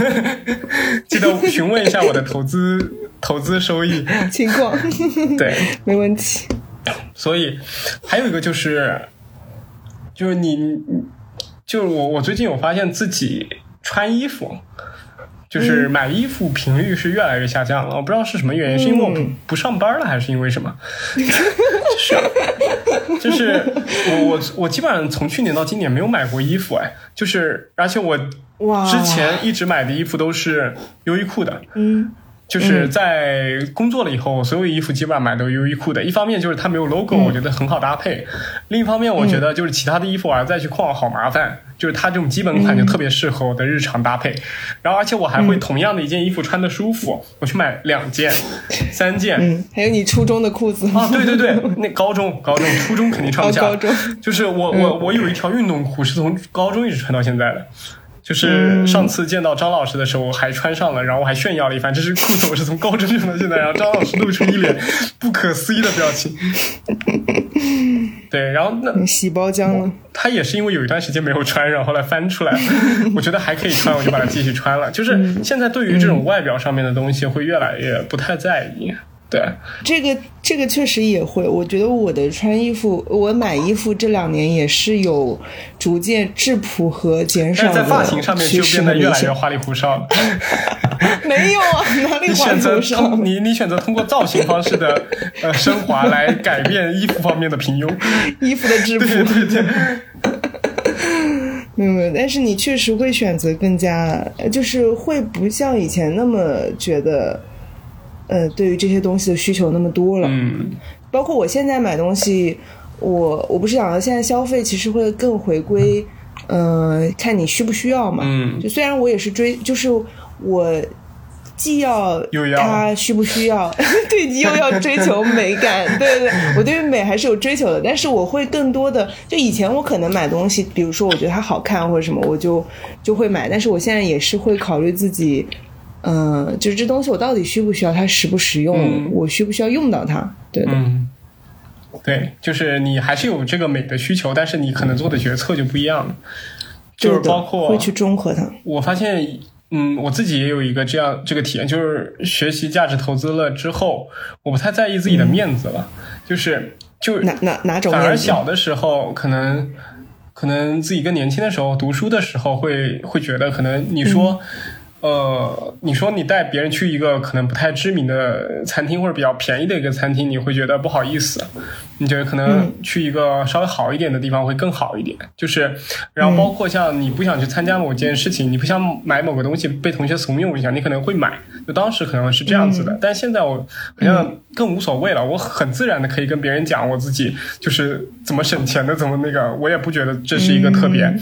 记得询问一下我的投资投资收益情况。对，没问题。所以还有一个就是，就是你，就是我，我最近有发现自己穿衣服。就是买衣服频率是越来越下降了，我不知道是什么原因，是因为我不不上班了，还是因为什么？就是 就是我我我基本上从去年到今年没有买过衣服，哎，就是而且我之前一直买的衣服都是优衣库的，嗯。就是在工作了以后，所有衣服基本上买都优衣库的。一方面就是它没有 logo，我觉得很好搭配；另一方面，我觉得就是其他的衣服我要再去逛好麻烦。就是它这种基本款就特别适合我的日常搭配。然后，而且我还会同样的一件衣服穿的舒服，我去买两件、三件。嗯，还有你初中的裤子啊？对对对，那高中、高中、初中肯定穿不下。高中就是我我我有一条运动裤是从高中一直穿到现在的。就是上次见到张老师的时候，还穿上了，然后我还炫耀了一番。这是裤子，我是从高中穿到现在。然后张老师露出一脸不可思议的表情。对，然后那洗包浆了。他也是因为有一段时间没有穿，然后来翻出来。我觉得还可以穿，我就把它继续穿了。就是现在对于这种外表上面的东西，会越来越不太在意。对，这个这个确实也会。我觉得我的穿衣服，我买衣服这两年也是有逐渐质朴和减少的在发型上面就变得越来越花里胡哨了。没有啊，哪里花里胡哨？你你选择通过造型方式的呃升华来改变衣服方面的平庸，衣服的质朴。对对对。没有没有，但是你确实会选择更加，就是会不像以前那么觉得。呃，对于这些东西的需求那么多了，嗯，包括我现在买东西，我我不是讲了，现在消费其实会更回归，嗯、看你需不需要嘛。嗯就虽然我也是追，就是我既要他需不需要，对，你又要追求美感，对对对，我对于美还是有追求的，但是我会更多的，就以前我可能买东西，比如说我觉得它好看或者什么，我就就会买，但是我现在也是会考虑自己。嗯，就是这东西我到底需不需要，它实不实用，嗯我需不需要用到它？对的，嗯，对，就是你还是有这个美的需求，但是你可能做的决策就不一样了。就是包括会去中和它。我发现，嗯，我自己也有一个这样这个体验，就是学习价值投资了之后，我不太在意自己的面子了，就是就哪哪哪种反而？小的时候可能。可能自己更年轻的时候，读书的时候会会觉得，可能你说，呃，你说你带别人去一个可能不太知名的餐厅或者比较便宜的一个餐厅，你会觉得不好意思，你觉得可能去一个稍微好一点的地方会更好一点。就是，然后包括像你不想去参加某件事情，你不想买某个东西被同学怂恿一下，你可能会买。就当时可能是这样子的，但现在我好像更无所谓了，我很自然的可以跟别人讲我自己就是怎么省钱的，怎么那个，我也不觉得这是一个特别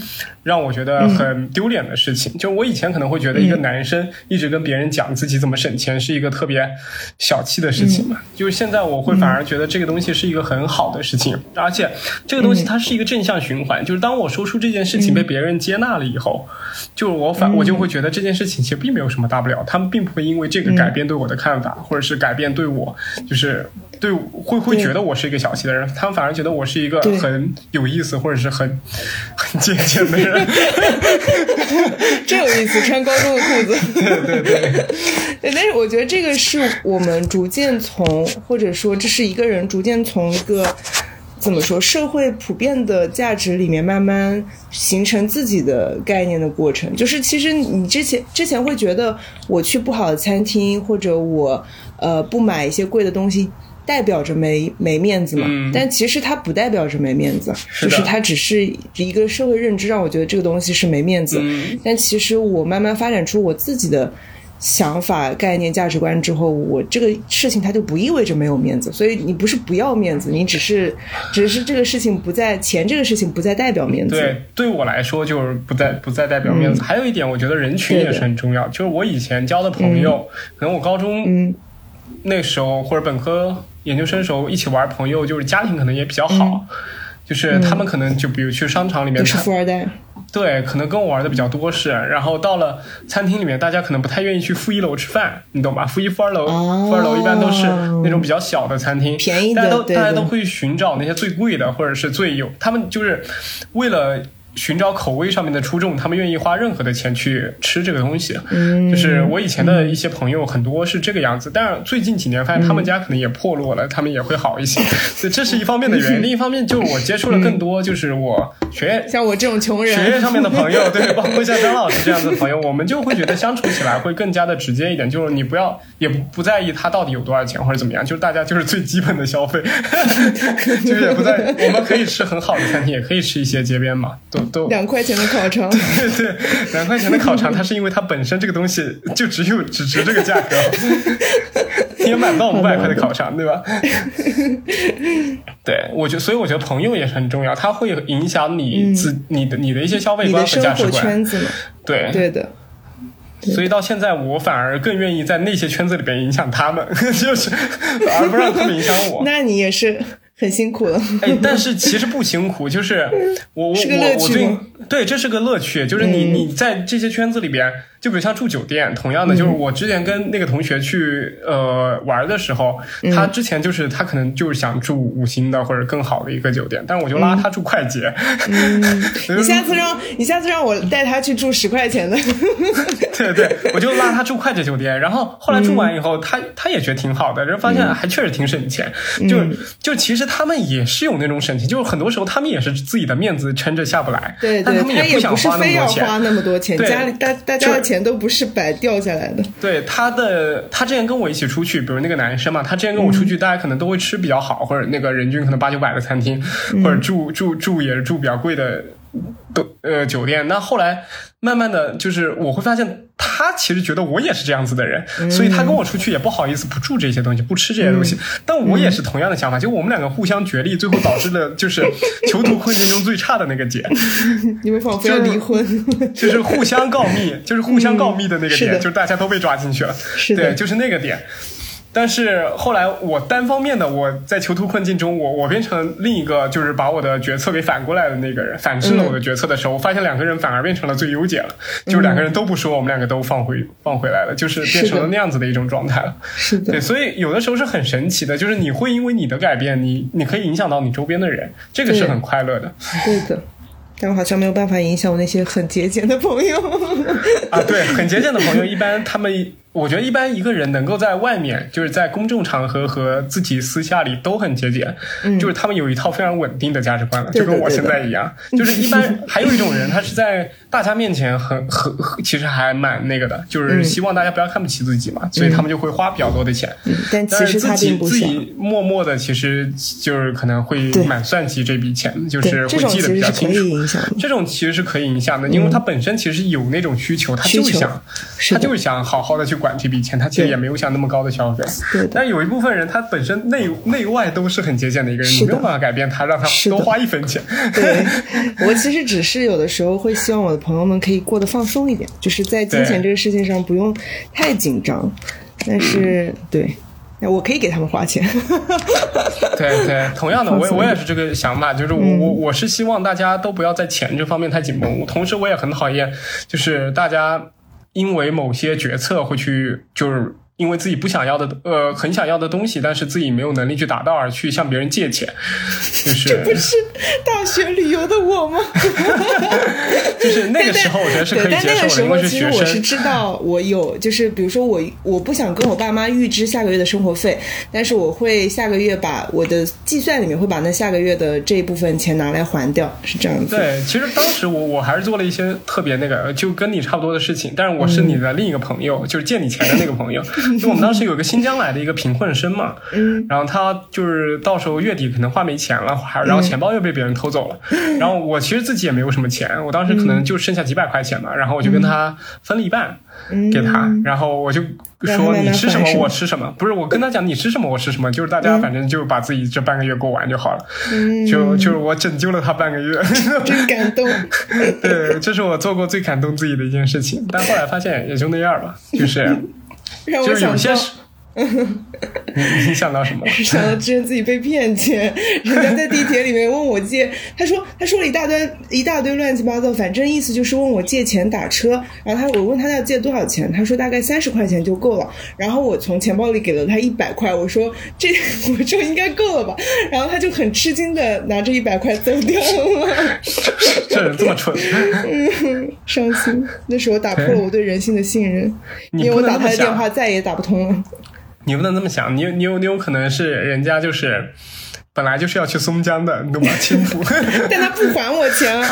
让我觉得很丢脸的事情。就我以前可能会觉得一个男生一直跟别人讲自己怎么省钱是一个特别小气的事情嘛，就是现在我会反而觉得这个东西是一个很好的事情，而且这个东西它是一个正向循环，就是当我说出这件事情被别人接纳了以后，就我反我就会觉得这件事情其实并没有什么大不了，他们并不会因为这个改变对我的看法，或者是改变对我就是对会会觉得我是一个小气的人，他们反而觉得我是一个很有意思或者是很很节俭的人。真有意思，穿高中的裤子。对 对对，对，但是我觉得这个是我们逐渐从，或者说这是一个人逐渐从一个怎么说社会普遍的价值里面慢慢形成自己的概念的过程。就是其实你之前之前会觉得我去不好的餐厅，或者我呃不买一些贵的东西。代表着没没面子嘛？嗯但其实它不代表着没面子，是就是它只是一个社会认知让我觉得这个东西是没面子。嗯但其实我慢慢发展出我自己的想法、概念、价值观之后，我这个事情它就不意味着没有面子。所以你不是不要面子，你只是只是这个事情不在钱，这个事情不再代表面子。对，对我来说就是不再不再代表面子。还有一点，我觉得人群也是很重要。就是我以前交的朋友，可能我高中嗯那时候或者本科、研究生时候一起玩朋友，就是家庭可能也比较好。就是他们可能就比如去商场里面是看，富二代。对，可能跟我玩的比较多是，然后到了餐厅里面，大家可能不太愿意去负一楼吃饭，你懂吧？负一、负二楼，哦负二楼一般都是那种比较小的餐厅，便宜的大家都对对大家都会寻找那些最贵的，或者是最有，他们就是为了。寻找口味上面的出众，他们愿意花任何的钱去吃这个东西。嗯就是我以前的一些朋友很多是这个样子，但是最近几年发现他们家可能也破落了，他们也会好一些。所 以这是一方面的原因，另一方面就是我接触了更多，就是我学业像我这种穷人，学业上面的朋友，对，包括像张老师这样子的朋友，我们就会觉得相处起来会更加的直接一点。就是你不要也不不在意他到底有多少钱或者怎么样，就是大家就是最基本的消费，就是也不在。我们可以吃很好的餐厅，也可以吃一些街边嘛，都都两块钱的烤肠，对对，两块钱的烤肠，它是因为它本身这个东西就只有只值这个价格，你也买不到五百块的烤肠，对吧？对，我觉得，所以我觉得朋友也是很重要，它会影响你自、你的你的一些消费你观和价值观。圈子嘛，对，对的。所以到现在，我反而更愿意在那些圈子里边影响他们，就是而不让他们影响我。那你也是很辛苦了。哎，但是其实不辛苦，就是我我我我最对，这是个乐趣，就是你、嗯你在这些圈子里边，就比如像住酒店，同样的，就是我之前跟那个同学去呃玩的时候，嗯。他之前就是他可能就是想住五星的或者更好的一个酒店，但是我就拉他住快捷，你下次让你下次让我带他去住十块钱的，对对，我就拉他住快捷酒店，然后后来住完以后，他他也觉得挺好的，然后发现还确实挺省钱。就就其实他们也是有那种省钱，就是很多时候他们也是自己的面子撑着下不来，对对，但他们也不想是花那么多非要花钱。那么多钱，对家里大大家的钱都不是白掉下来的。对他的，他之前跟我一起出去，比如那个男生嘛，他之前跟我出去，大家可能都会吃比较好，或者那个人均可能八九百的餐厅，或者住住住也是住比较贵的。都呃酒店。那后来慢慢的就是我会发现，他其实觉得我也是这样子的人，所以他跟我出去也不好意思不住这些东西，不吃这些东西。但我也是同样的想法，就我们两个互相角力，最后导致了就是囚徒困境中最差的那个姐。你们仿佛要离婚，就是互相告密，就是互相告密的那个点，是就是大家都被抓进去了。对，就是那个点。但是后来我单方面的我在囚徒困境中，我我变成另一个就是把我的决策给反过来的那个人，反制了我的决策的时候，我发现两个人反而变成了最优解了，就是两个人都不说，我们两个都放回放回来了，就是变成了那样子的一种状态了。是的对，，所以有的时候是很神奇的，就是你会因为你的改变，你你可以影响到你周边的人，这个是很快乐的。对的。但我好像没有办法影响我那些很节俭的朋友。啊，对，很节俭的朋友，一般他们，我觉得一般一个人能够在外面，就是在公众场合和自己私下里都很节俭，就是他们有一套非常稳定的价值观了，就跟我现在一样。就是一般还有一种人，他是在大家面前很 很很其实还蛮那个的，就是希望大家不要看不起自己嘛，所以他们就会花比较多的钱。但是实他自己。自己默默的，其实就是可能会蛮算计这笔钱，就是，会记得比较清楚。这种其实是可以影响的，因为他本身其实有那种需求，他就是想，他就是想好好的去管这笔钱，他其实也没有想那么高的消费。对的但有一部分人，他本身内内外都是很节俭的一个人，你没有办法改变他，让他多花一分钱。对，我其实只是有的时候会希望我的朋友们可以过得放松一点，就是在金钱这个事情上不用太紧张。但是，对，我可以给他们花钱。对对，同样的，我也我也是这个想法，就是我我我是希望大家都不要在钱这方面太紧绷，同时我也很讨厌，就是大家因为某些决策会去就是。因为自己不想要的，呃，很想要的东西，但是自己没有能力去达到，而去向别人借钱，就是 这不是大学旅游的我吗？就是那个时候，我觉得是可以接受的，因为是学其实我是。知道我有，就是比如说我我不想跟我爸妈预支下个月的生活费，但是我会下个月把我的计算里面会把那下个月的这一部分钱拿来还掉，是这样子。对，其实当时我我还是做了一些特别那个，就跟你差不多的事情，但是我是你的另一个朋友，就是借你钱的那个朋友。就我们当时有个新疆来的一个贫困生嘛，嗯，然后他就是到时候月底可能花没钱了，还然后钱包又被别人偷走了，然后我其实自己也没有什么钱，我当时可能就剩下几百块钱嘛，然后我就跟他分了一半。给他，然后我就说你吃什么我吃什么，不是我跟他讲你吃什么我吃什么，就是大家反正就把自己这半个月过完就好了，就就是我拯救了他半个月，真感动。对，这是我做过最感动自己的一件事情，但后来发现也就那样吧，就是让我就是有些事，你你想到什么？想到之前自己被骗钱，人家在地铁里面问我借，他说他说了一大堆一大堆乱七八糟，反正意思就是问我借钱打车。然后他我问他要借多少钱，他说大概三十块钱就够了。然后我从钱包里给了他一百块，我说这 我说应该够了吧。然后他就很吃惊的拿着一百块走掉了，这人这么蠢，伤心。那时候打破了我对人性的信任，因为我打他的电话再也打不通了。你不能这么想，你有你有你有可能是人家就是本来就是要去松江的，你懂吗？青浦 但他不还我钱啊！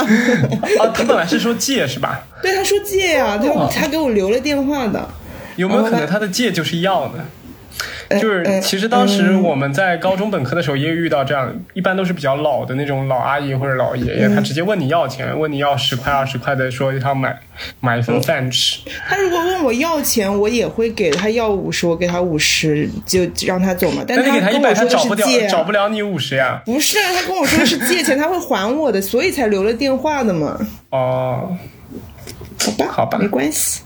啊，他本来是说借是吧？对，他说借呀、哦他他给我留了电话的。有没有可能他的借就是要的？就是呃其实当时我们在高中本科的时候也有遇到这样，一般都是比较老的那种老阿姨或者老爷爷，他直接问你要钱，问你要十块二十块的，说他买买一份饭吃。他如果问我要钱，我也会给他要五十，我给他五十就让他走嘛。但是你给他一百，他找不掉找不了你五十呀。不是啊，他跟我说的是借钱，他会还我的，所以才留了电话的嘛。哦，好吧，好吧没关系，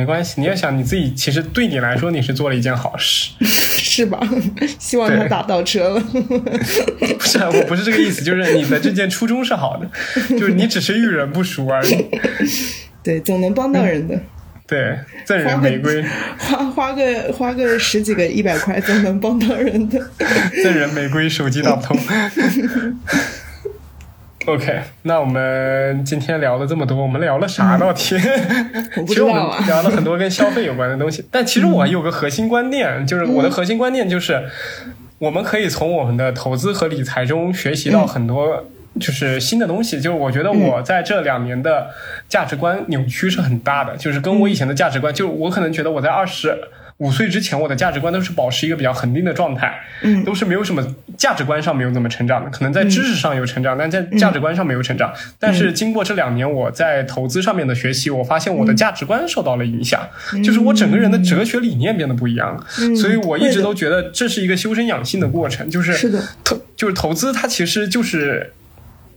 没关系，你要想你自己，其实对你来说你是做了一件好事。是吧？希望他打到车了。不是，我不是这个意思，就是你的这件初衷是好的，就是你只是遇人不淑而已。对，总能帮到人的。对，赠人玫瑰，花花个花个十几个一百块，总能帮到人的。赠人玫瑰，手机打不通。OK，那我们今天聊了这么多，我们聊了啥到底？我不其实我们聊了很多跟消费有关的东西，但其实我有个核心观念，就是我的核心观念就是，我们可以从我们的投资和理财中学习到很多。就是新的东西，就是我觉得我在这两年的价值观扭曲是很大的，就是跟我以前的价值观，就是我可能觉得我在二十，五岁之前，我的价值观都是保持一个比较恒定的状态，嗯都是没有什么价值观上没有怎么成长的，可能在知识上有成长，但在价值观上没有成长。但是经过这两年我在投资上面的学习，我发现我的价值观受到了影响，就是我整个人的哲学理念变得不一样了。所以我一直都觉得这是一个修身养性的过程，就是是的投就是投资，它其实就是。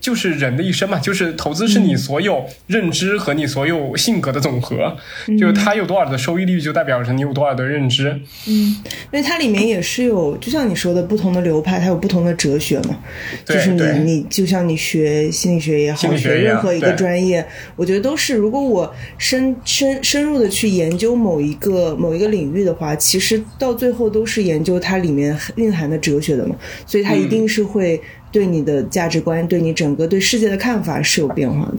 就是人的一生嘛，就是投资是你所有认知和你所有性格的总和，就是它有多少的收益率，就代表着你有多少的认知。嗯因为它里面也是有，就像你说的，不同的流派，它有不同的哲学嘛。对就是你你就像你学心理学也好，学任何一个专业，我觉得都是，如果我深深深入的去研究某一个某一个领域的话，其实到最后都是研究它里面蕴含的哲学的嘛，所以它一定是会对你的价值观、对你整个对世界的看法是有变化的。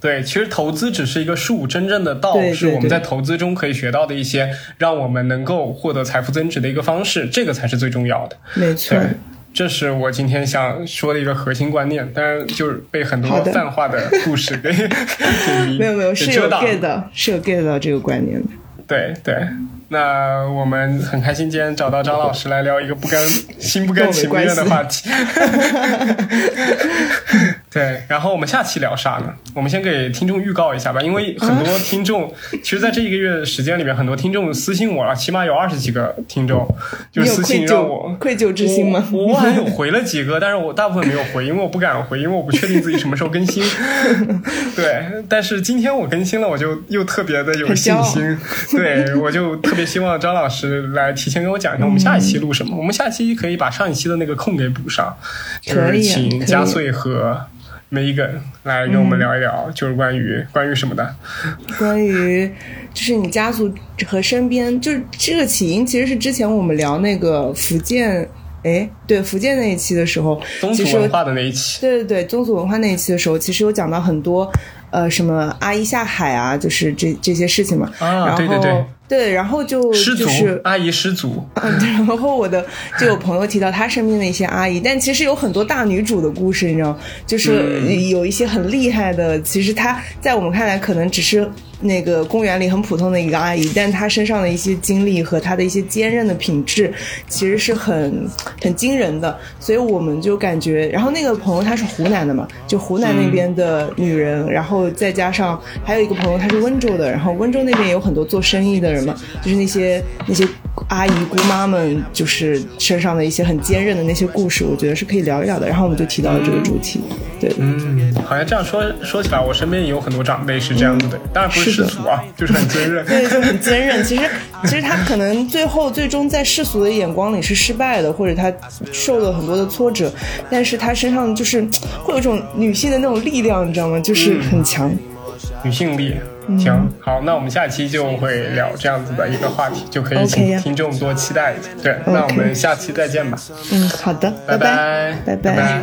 对，其实投资只是一个术，真正的道是我们在投资中可以学到的一些让我们能够获得财富增值的一个方式，这个才是最重要的。没错对，，这是我今天想说的一个核心观念，但是就是被很多泛化的故事给 没有没有是有 get 到，是有 get 到这个观念的。对对，那我们很开心今天找到张老师来聊一个不甘心不甘情不愿的话题。对，然后我们下期聊啥呢？我们先给听众预告一下吧，因为很多听众，其实在这一个月时间里面，很多听众私信我了，起码有二十几个听众，就私信愧让我疚愧疚之心吗？我我好像有回了几个，但是我大部分没有回，因为我不敢回，因为我不确定自己什么时候更新。对，但是今天我更新了，我就又特别的有信心。对，我就特别希望张老师来提前跟我讲一下，我们下一期录什么。我们下一期可以把上一期的那个空给补上，就是请加穗和 Megan 来跟我们聊一聊，就是关于关于什么的。关于就是你家族和身边，就是这个起因其实是之前我们聊那个福建，哎，对福建那一期的时候，宗族文化的那一期，对对对，宗族文化那一期的时候，其实有讲到很多，呃，什么阿姨下海啊，就是这这些事情嘛。啊然后对对对对然后就失足就是阿姨失足，嗯，对然后我的就有朋友提到他身边的一些阿姨，但其实有很多大女主的故事，你知道，就是嗯。有一些很厉害的，其实她在我们看来可能只是那个公园里很普通的一个阿姨，但她身上的一些经历和她的一些坚韧的品质，其实是很很惊人的，所以我们就感觉，然后那个朋友她是湖南的嘛，就湖南那边的女人，然后再加上还有一个朋友她是温州的，然后温州那边也有很多做生意的人嘛，就是那些那些阿姨姑妈们，就是身上的一些很坚韧的那些故事，我觉得是可以聊一聊的。然后我们就提到了这个主题，对，嗯，好像这样说说起来，我身边也有很多长辈是这样子的，当然不是世俗啊，就是很坚韧。对，就很坚韧。其实，其实他可能最后最终在世俗的眼光里是失败的，或者他受了很多的挫折，但是他身上就是会有一种女性的那种力量，你知道吗？就是很强。女性力。行，好，那我们下期就会聊这样子的一个话题，就可以请听众多期待一下。对，那我们下期再见吧，嗯，好的，拜拜，拜拜